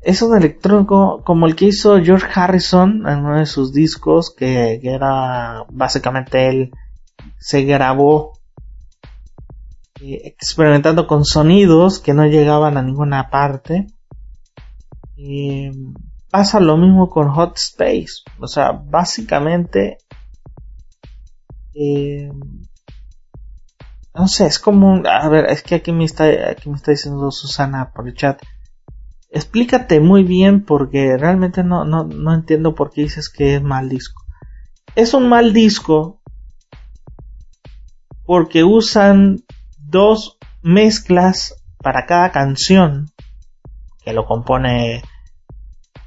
Es un electrónico como el que hizo George Harrison en uno de sus discos, que, era básicamente él se grabó eh, experimentando con sonidos que no llegaban a ninguna parte. Y pasa lo mismo con Hot Space. O sea, básicamente... Eh, no sé, es como A ver, es que aquí me está, aquí me está diciendo Susana por el chat. Explícate muy bien porque realmente no, no, no entiendo por qué dices que es mal disco. Es un mal disco porque usan dos mezclas para cada canción que lo compone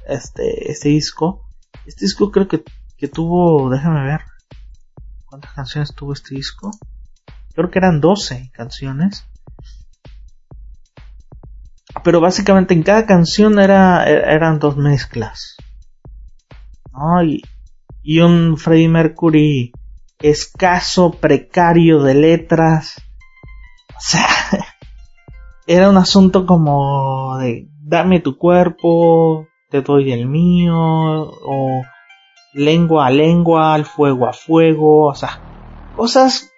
este, este disco. Este disco creo que, que tuvo, déjame ver, ¿cuántas canciones tuvo este disco? Creo que eran 12 canciones. Pero básicamente en cada canción era, eran dos mezclas. Y, y un Freddie Mercury escaso, precario de letras. O sea, (laughs) era un asunto como de dame tu cuerpo, te doy el mío, o lengua a lengua, al fuego a fuego, o sea, cosas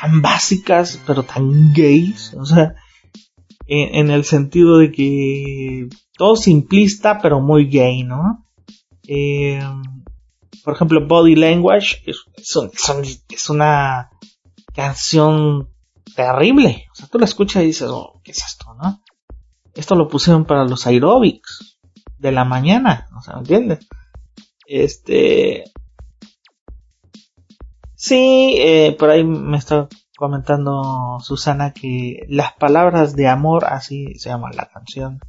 tan básicas, pero tan gays, o sea, en, el sentido de que todo simplista, pero muy gay, ¿no? Eh, por ejemplo, Body Language es, es, una canción terrible. O sea, tú la escuchas y dices, oh, ¿qué es esto, no? Esto lo pusieron para los aerobics de la mañana, o sea, ¿me entiendes? Este. Sí, eh, por ahí me está comentando Susana que las palabras de amor, así se llama la canción,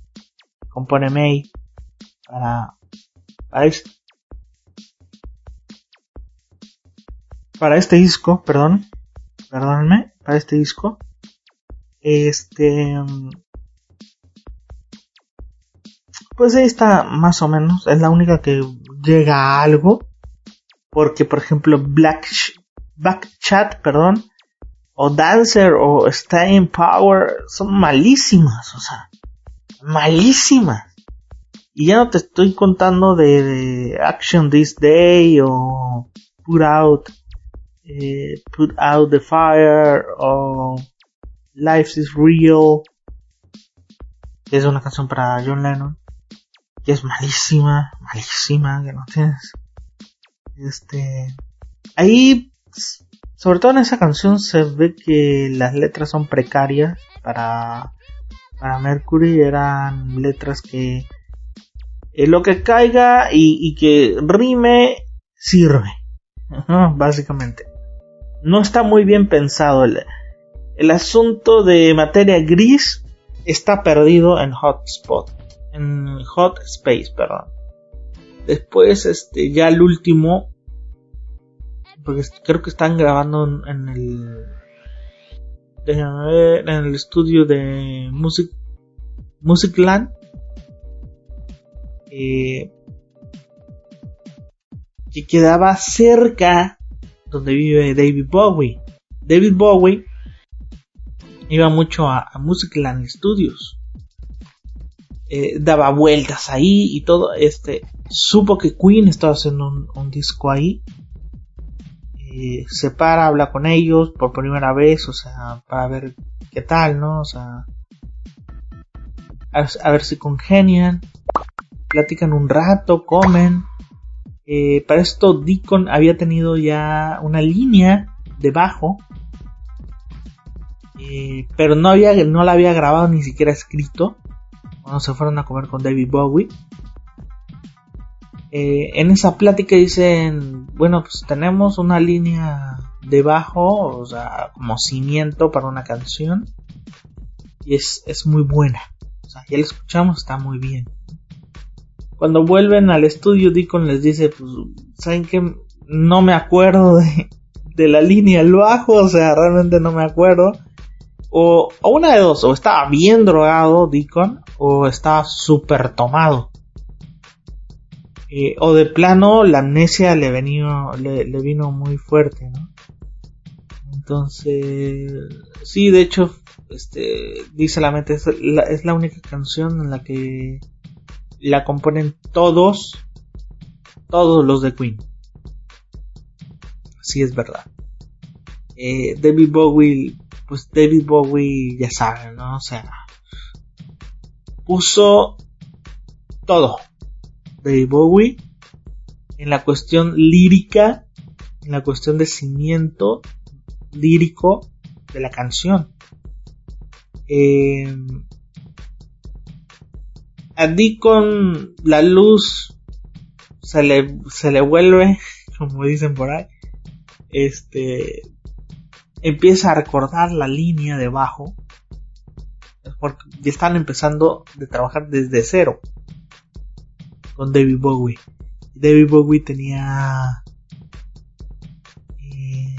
compone May para, para, para este disco, perdón, perdónenme, para este disco, este, pues está más o menos, es la única que llega a algo, porque por ejemplo Black, Back Chat, perdón, o Dancer o Staying Power son malísimas, o sea, malísimas. Y ya no te estoy contando de, Action This Day o Put Out, eh, Put Out the Fire o Life is Real, es una canción para John Lennon, que es malísima, malísima, que no tienes. Este, ahí sobre todo en esa canción se ve que las letras son precarias para, para Mercury, eran letras que eh, lo que caiga y, que rime sirve, (laughs) básicamente. No está muy bien pensado. El, el asunto de materia gris está perdido en Hotspot, en Hot Space, perdón. Después, este, ya el último porque creo que están grabando en el en el estudio de Music Musicland eh, que quedaba cerca donde vive David Bowie. David Bowie iba mucho a, Musicland Studios. Eh, daba vueltas ahí y todo. Este supo que Queen estaba haciendo un disco ahí se para, habla con ellos por primera vez, o sea, para ver qué tal, ¿no? O sea, a, ver si congenian, platican un rato, comen. Eh, para esto Deacon había tenido ya una línea de bajo, eh, pero no no la había grabado ni siquiera escrito. Cuando se fueron a comer con David Bowie. Eh, en esa plática dicen, bueno, pues tenemos una línea de bajo, o sea, como cimiento para una canción. Y es, es muy buena. O sea, ya la escuchamos, está muy bien. Cuando vuelven al estudio, Deacon les dice, pues, ¿saben qué? No me acuerdo de, de la línea del bajo, o sea, realmente no me acuerdo. O, o una de dos, o estaba bien drogado Deacon, o estaba súper tomado. Eh, o de plano la amnesia le, venido, le, vino muy fuerte, ¿no? Entonces, sí, de hecho, este, dice la mente, es la única canción en la que la componen todos, todos los de Queen. Sí, es verdad. Eh, David Bowie, pues David Bowie, ya saben, ¿no? O sea, puso todo de Bowie en la cuestión lírica, en la cuestión de cimiento lírico de la canción. Eh, a con la luz se le, se le vuelve, (laughs) como dicen por ahí, este, empieza a recordar la línea de bajo, porque ya están empezando de trabajar desde cero con David Bowie. David Bowie tenía eh,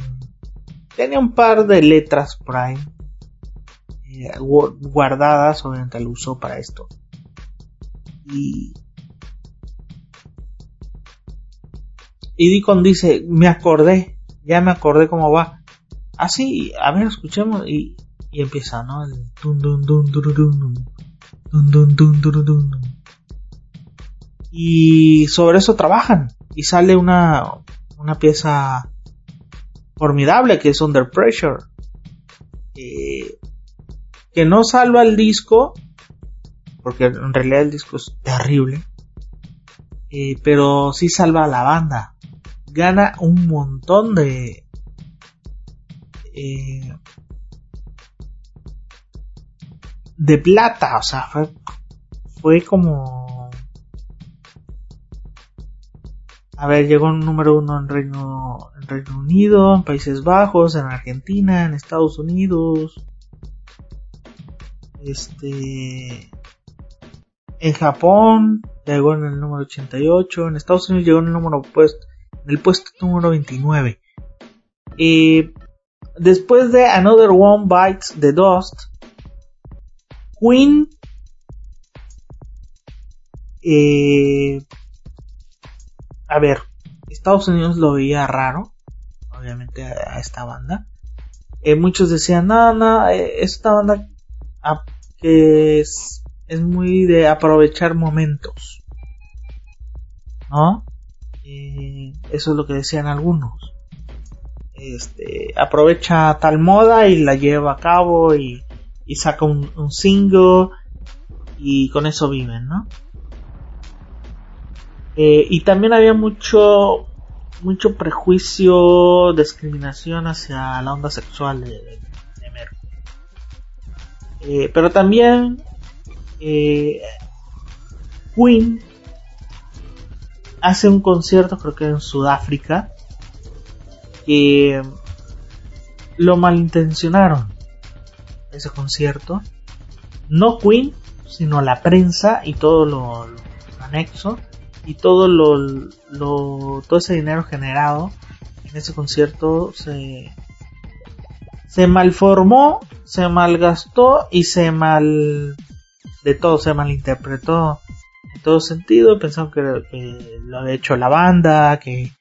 tenía un par de letras por eh, guardadas, obviamente lo usó para esto. Y y Deacon dice, me acordé, ya me acordé cómo va. Así, ah, a ver, escuchemos y, y empieza, ¿no? El dun dun dun dun dun dun dun Y sobre eso trabajan y sale una una pieza formidable que es Under Pressure. Que no salva el disco, porque en realidad el disco es terrible, eh, pero sí salva a la banda. Gana un montón de... Eh, de plata, o sea, fue, como... A ver, llegó un número uno en Reino, en Reino Unido, en Países Bajos, en Argentina, en Estados Unidos, este. En Japón llegó en el número 88. En Estados Unidos llegó en el número puesto, en el puesto número 29. Y después de Another One Bites the Dust, Queen eh, a ver, Estados Unidos lo veía raro, obviamente a, esta banda. Eh, muchos decían, no, no, eh, esta banda que es, es muy de aprovechar momentos. ¿No? eso es lo que decían algunos. Este, aprovecha tal moda y la lleva a cabo y, y saca un, un single y con eso viven, ¿no? Eh, y también había mucho mucho prejuicio, discriminación hacia la onda sexual de, eh, pero también eh, Queen hace un concierto, creo que en Sudáfrica, que lo malintencionaron ese concierto. No Queen, sino la prensa y todo lo, anexo y todo lo, todo ese dinero generado en ese concierto se se malformó, se malgastó y se mal de todo se malinterpretó en todo sentido, pensaron que, lo había hecho la banda, que,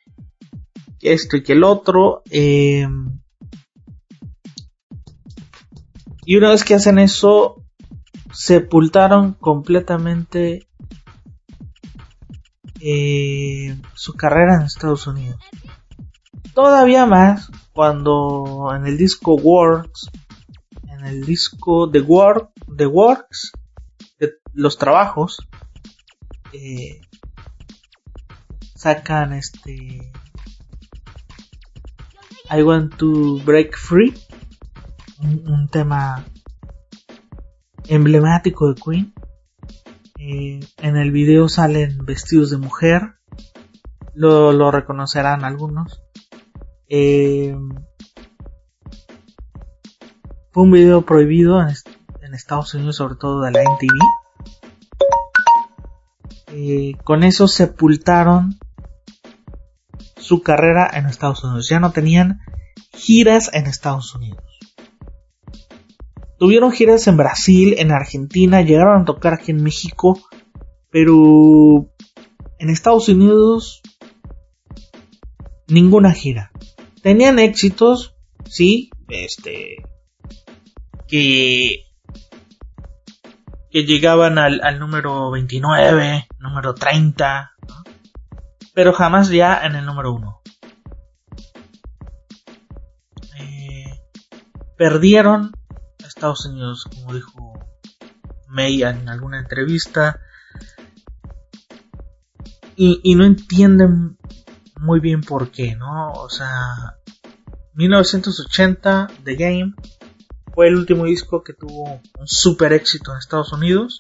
esto y que el otro. Eh, y una vez que hacen eso, sepultaron completamente eh, su carrera en Estados Unidos. Todavía más cuando en el disco Works, en el disco The Work, The Works, los trabajos, eh, sacan este I Want to Break Free, un, tema emblemático de Queen. Eh, en el video salen vestidos de mujer, lo, reconocerán algunos. Eh, fue un video prohibido en, Estados Unidos, sobre todo de la NTV. Eh, con eso sepultaron su carrera en Estados Unidos. Ya no tenían giras en Estados Unidos. Tuvieron giras en Brasil, en Argentina, llegaron a tocar aquí en México, pero en Estados Unidos ninguna gira. Tenían éxitos, sí, este, que, que llegaban al, número 29, número 30, pero jamás ya en el número 1. Eh, perdieron a Estados Unidos, como dijo May en alguna entrevista, y, y no entienden muy bien por qué, ¿no? O sea, 1980 The Game fue el último disco que tuvo un super éxito en Estados Unidos.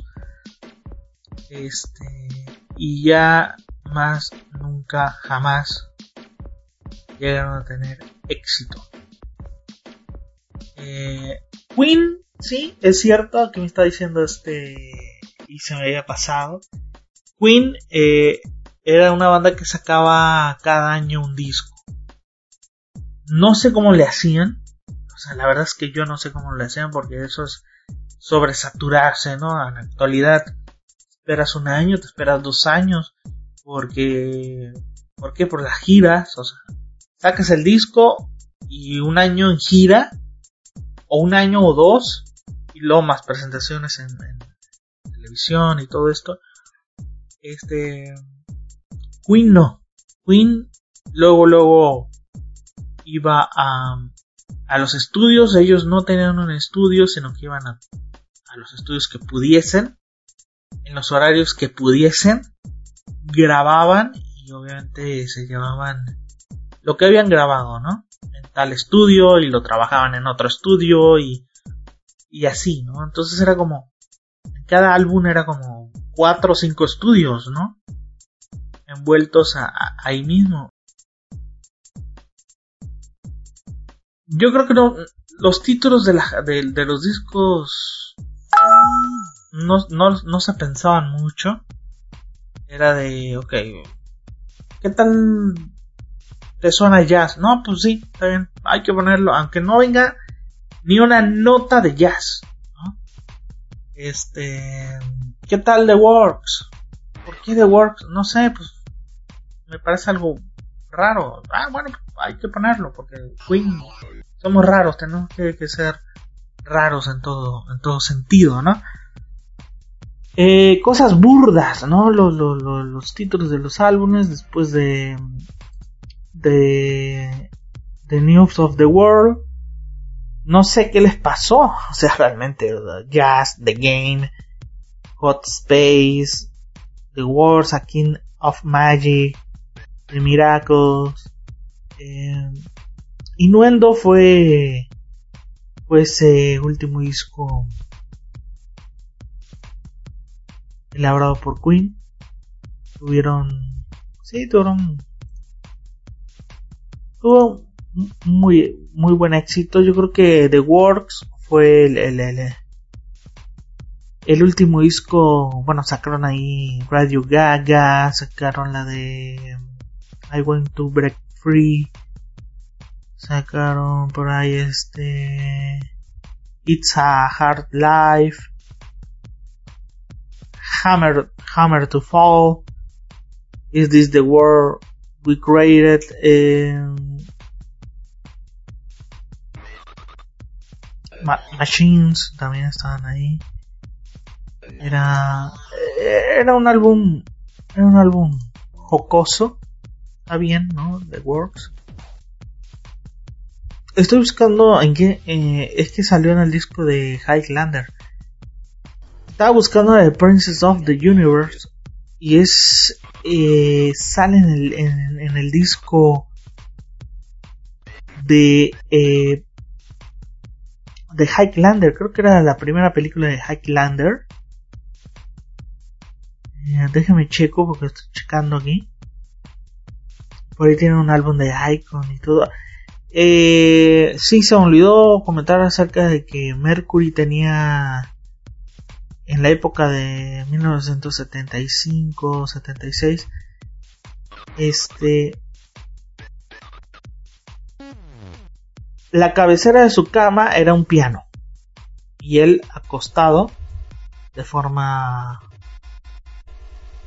Este, y ya más nunca jamás llegaron a tener éxito. Eh, Queen, sí, es cierto que me está diciendo este y se me había pasado. Queen eh, era una banda que sacaba cada año un disco. No sé cómo le hacían. O sea, la verdad es que yo no sé cómo le hacían porque eso es sobresaturarse, ¿no? En la actualidad esperas un año, te esperas dos años, porque, ¿por qué? Por las giras, o sea, sacas el disco y un año en gira, o un año o dos, y luego más presentaciones en, televisión y todo esto. Este, Queen no, Queen luego, luego iba a, a los estudios, ellos no tenían un estudio, sino que iban a a los estudios que pudiesen, en los horarios que pudiesen, grababan y obviamente se llevaban lo que habían grabado, ¿no? En tal estudio y lo trabajaban en otro estudio y, y así, ¿no? Entonces era como, cada álbum era como cuatro o cinco estudios, ¿no? Envueltos ahí mismo. Yo creo que no, los títulos de, la, de los discos no, no, no se pensaban mucho. Era de, ok, ¿qué tal te suena jazz? No, pues sí, está bien, hay que ponerlo, aunque no venga ni una nota de jazz. Este, ¿qué tal The Works? ¿Por qué The Works? No sé, pues me parece algo raro. Ah, bueno, hay que ponerlo porque Queen somos raros, tenemos que, ser raros en todo, en todo sentido, ¿no? Eh, cosas burdas, ¿no? Los, los, los, títulos de los álbumes después de, de The News of the World. No sé qué les pasó, (laughs) o sea, realmente, Jazz, The Game, Hot Space, The Wars, A King of Magic, The Miracles. Eh, Innuendo fue fue ese último disco elaborado por Queen. Tuvieron, sí, tuvieron, tuvo muy, muy buen éxito. Yo creo que The Works fue el, el, el, último disco, bueno, sacaron ahí Radio Gaga, sacaron la de I Want to Break Free, sacaron por ahí este It's a Hard Life Hammer Hammer to Fall Is This the World We Created Machines también estaban ahí. Era era un álbum era un álbum jocoso está bien no The Works Estoy buscando en qué. Eh, es que salió en el disco de Highlander. Estaba buscando The Princess of the Universe. Y es. Eh, sale en el, en, el disco de. Eh, de Highlander. Creo que era la primera película de Highlander. Eh, déjame checo porque estoy checando aquí. Por ahí tiene un álbum de Icon y todo. Eh, sí, se olvidó comentar acerca de que Mercury tenía en la época de 1975-76 este la cabecera de su cama era un piano. Y él acostado de forma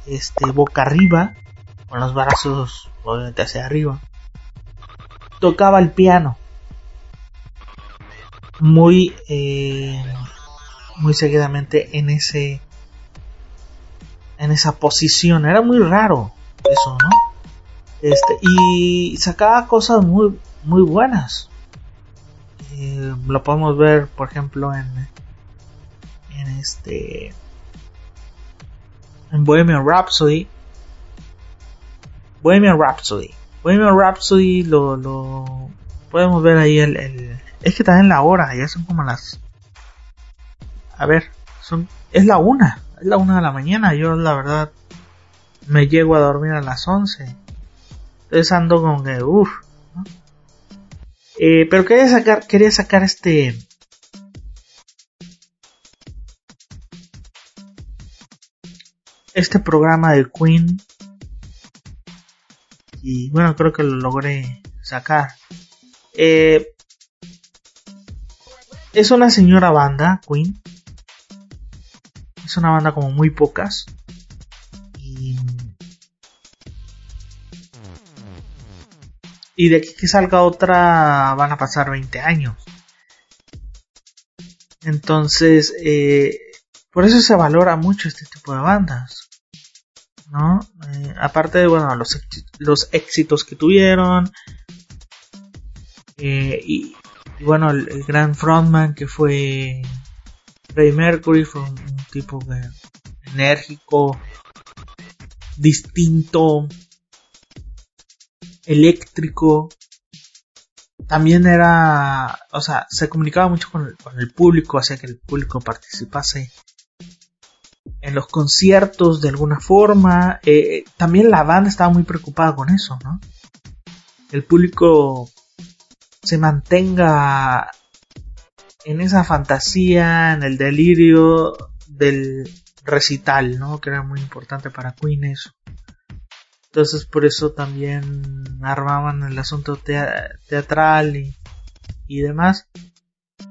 este boca arriba con los brazos obviamente hacia arriba tocaba el piano. Muy eh, muy seguidamente en ese en esa posición. Era muy raro eso no este y sacaba cosas muy muy buenas. Eh, lo podemos ver por ejemplo en en este en Bohemian Rhapsody. Bohemian Rhapsody Bohemian Rhapsody lo, lo podemos ver ahí el, el, es que también la hora ya son como las a ver son es la una es la una de la mañana yo la verdad me llego a dormir a las 11 entonces ando con que uff eh, pero quería sacar quería sacar este este programa de Queen y bueno, creo que lo logré sacar. Eh, es una señora banda, Queen. es una banda como muy pocas. Y, de aquí que salga otra van a pasar 20 años. Entonces, eh, por eso se valora mucho este tipo de bandas. ¿No? Eh, aparte de, bueno, los, los éxitos que tuvieron. Eh, y, bueno, el, gran frontman que fue Ray Mercury fue un, tipo enérgico, distinto, eléctrico. También era, o sea, se comunicaba mucho con el, con el público, hacía que el público participase en los conciertos de alguna forma. Eh, también la banda estaba muy preocupada con eso, ¿no? El público se mantenga en esa fantasía, en el delirio del recital, ¿no? Que era muy importante para Queen eso. Entonces por eso también armaban el asunto teatral y, y demás.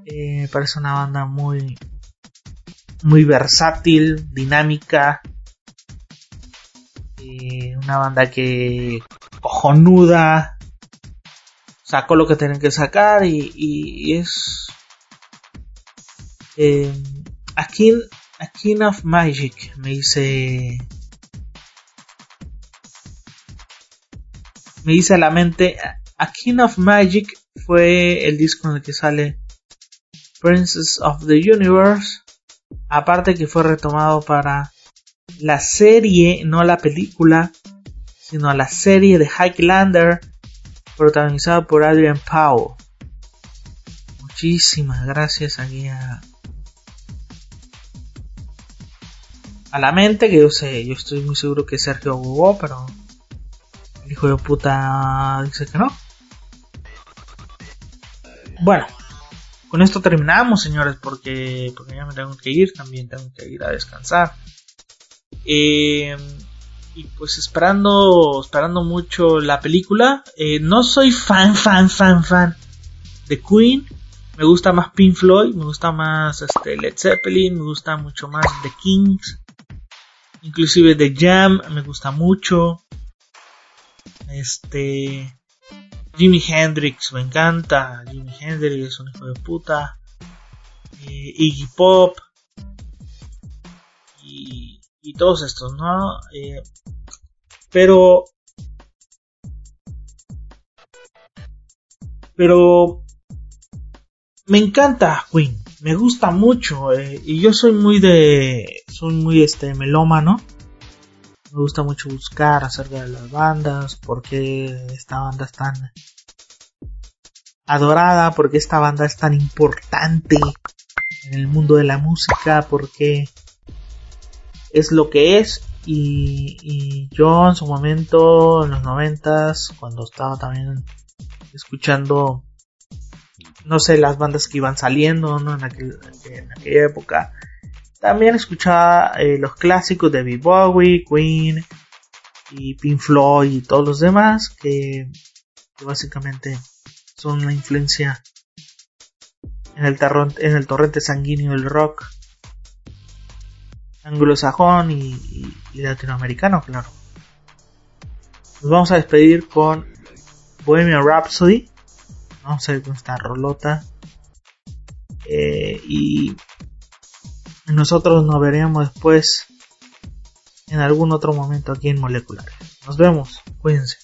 Eh, parece una banda muy muy versátil, dinámica. Eh, una banda que cojonuda. Sacó lo que tienen que sacar y, es eh, a, King, a King of Magic me dice me dice a la mente A King of Magic fue el disco en el que sale Princess of the Universe Aparte que fue retomado para la serie, no la película, sino la serie de Highlander, protagonizada por Adrian Powell. Muchísimas gracias aquí a, a la mente, que yo sé, yo estoy muy seguro que Sergio jugó, pero el hijo de puta dice que no. Bueno, con esto terminamos, señores, porque, porque ya me tengo que ir, también tengo que ir a descansar. Eh, y pues esperando, esperando mucho la película. Eh, no soy fan, fan, fan, fan de Queen. Me gusta más Pink Floyd, me gusta más este, Led Zeppelin, me gusta mucho más The Kings. Inclusive The Jam me gusta mucho. Este Jimi Hendrix me encanta. Jimi Hendrix es un hijo de puta. Eh, Iggy Pop. Y, y, todos estos, ¿no? Eh, pero. Pero. Me encanta Queen. Me gusta mucho. Eh, y yo soy muy de. Soy muy este melómano. Me gusta mucho buscar acerca de las bandas, porque esta banda es tan adorada, porque esta banda es tan importante en el mundo de la música, porque es lo que es. Y, yo en su momento, en los noventas, cuando estaba también escuchando, no sé, las bandas que iban saliendo, ¿no? En, en aquella época, también escuchaba eh, los clásicos de Big Bowie, Queen y Pink Floyd y todos los demás que, básicamente son la influencia en el, en el torrente sanguíneo del rock anglosajón y, latinoamericano, claro. Nos vamos a despedir con Bohemian Rhapsody. Vamos a ver con esta rolota. Eh, y nosotros nos veremos después en algún otro momento aquí en Molecular. Nos vemos, cuídense.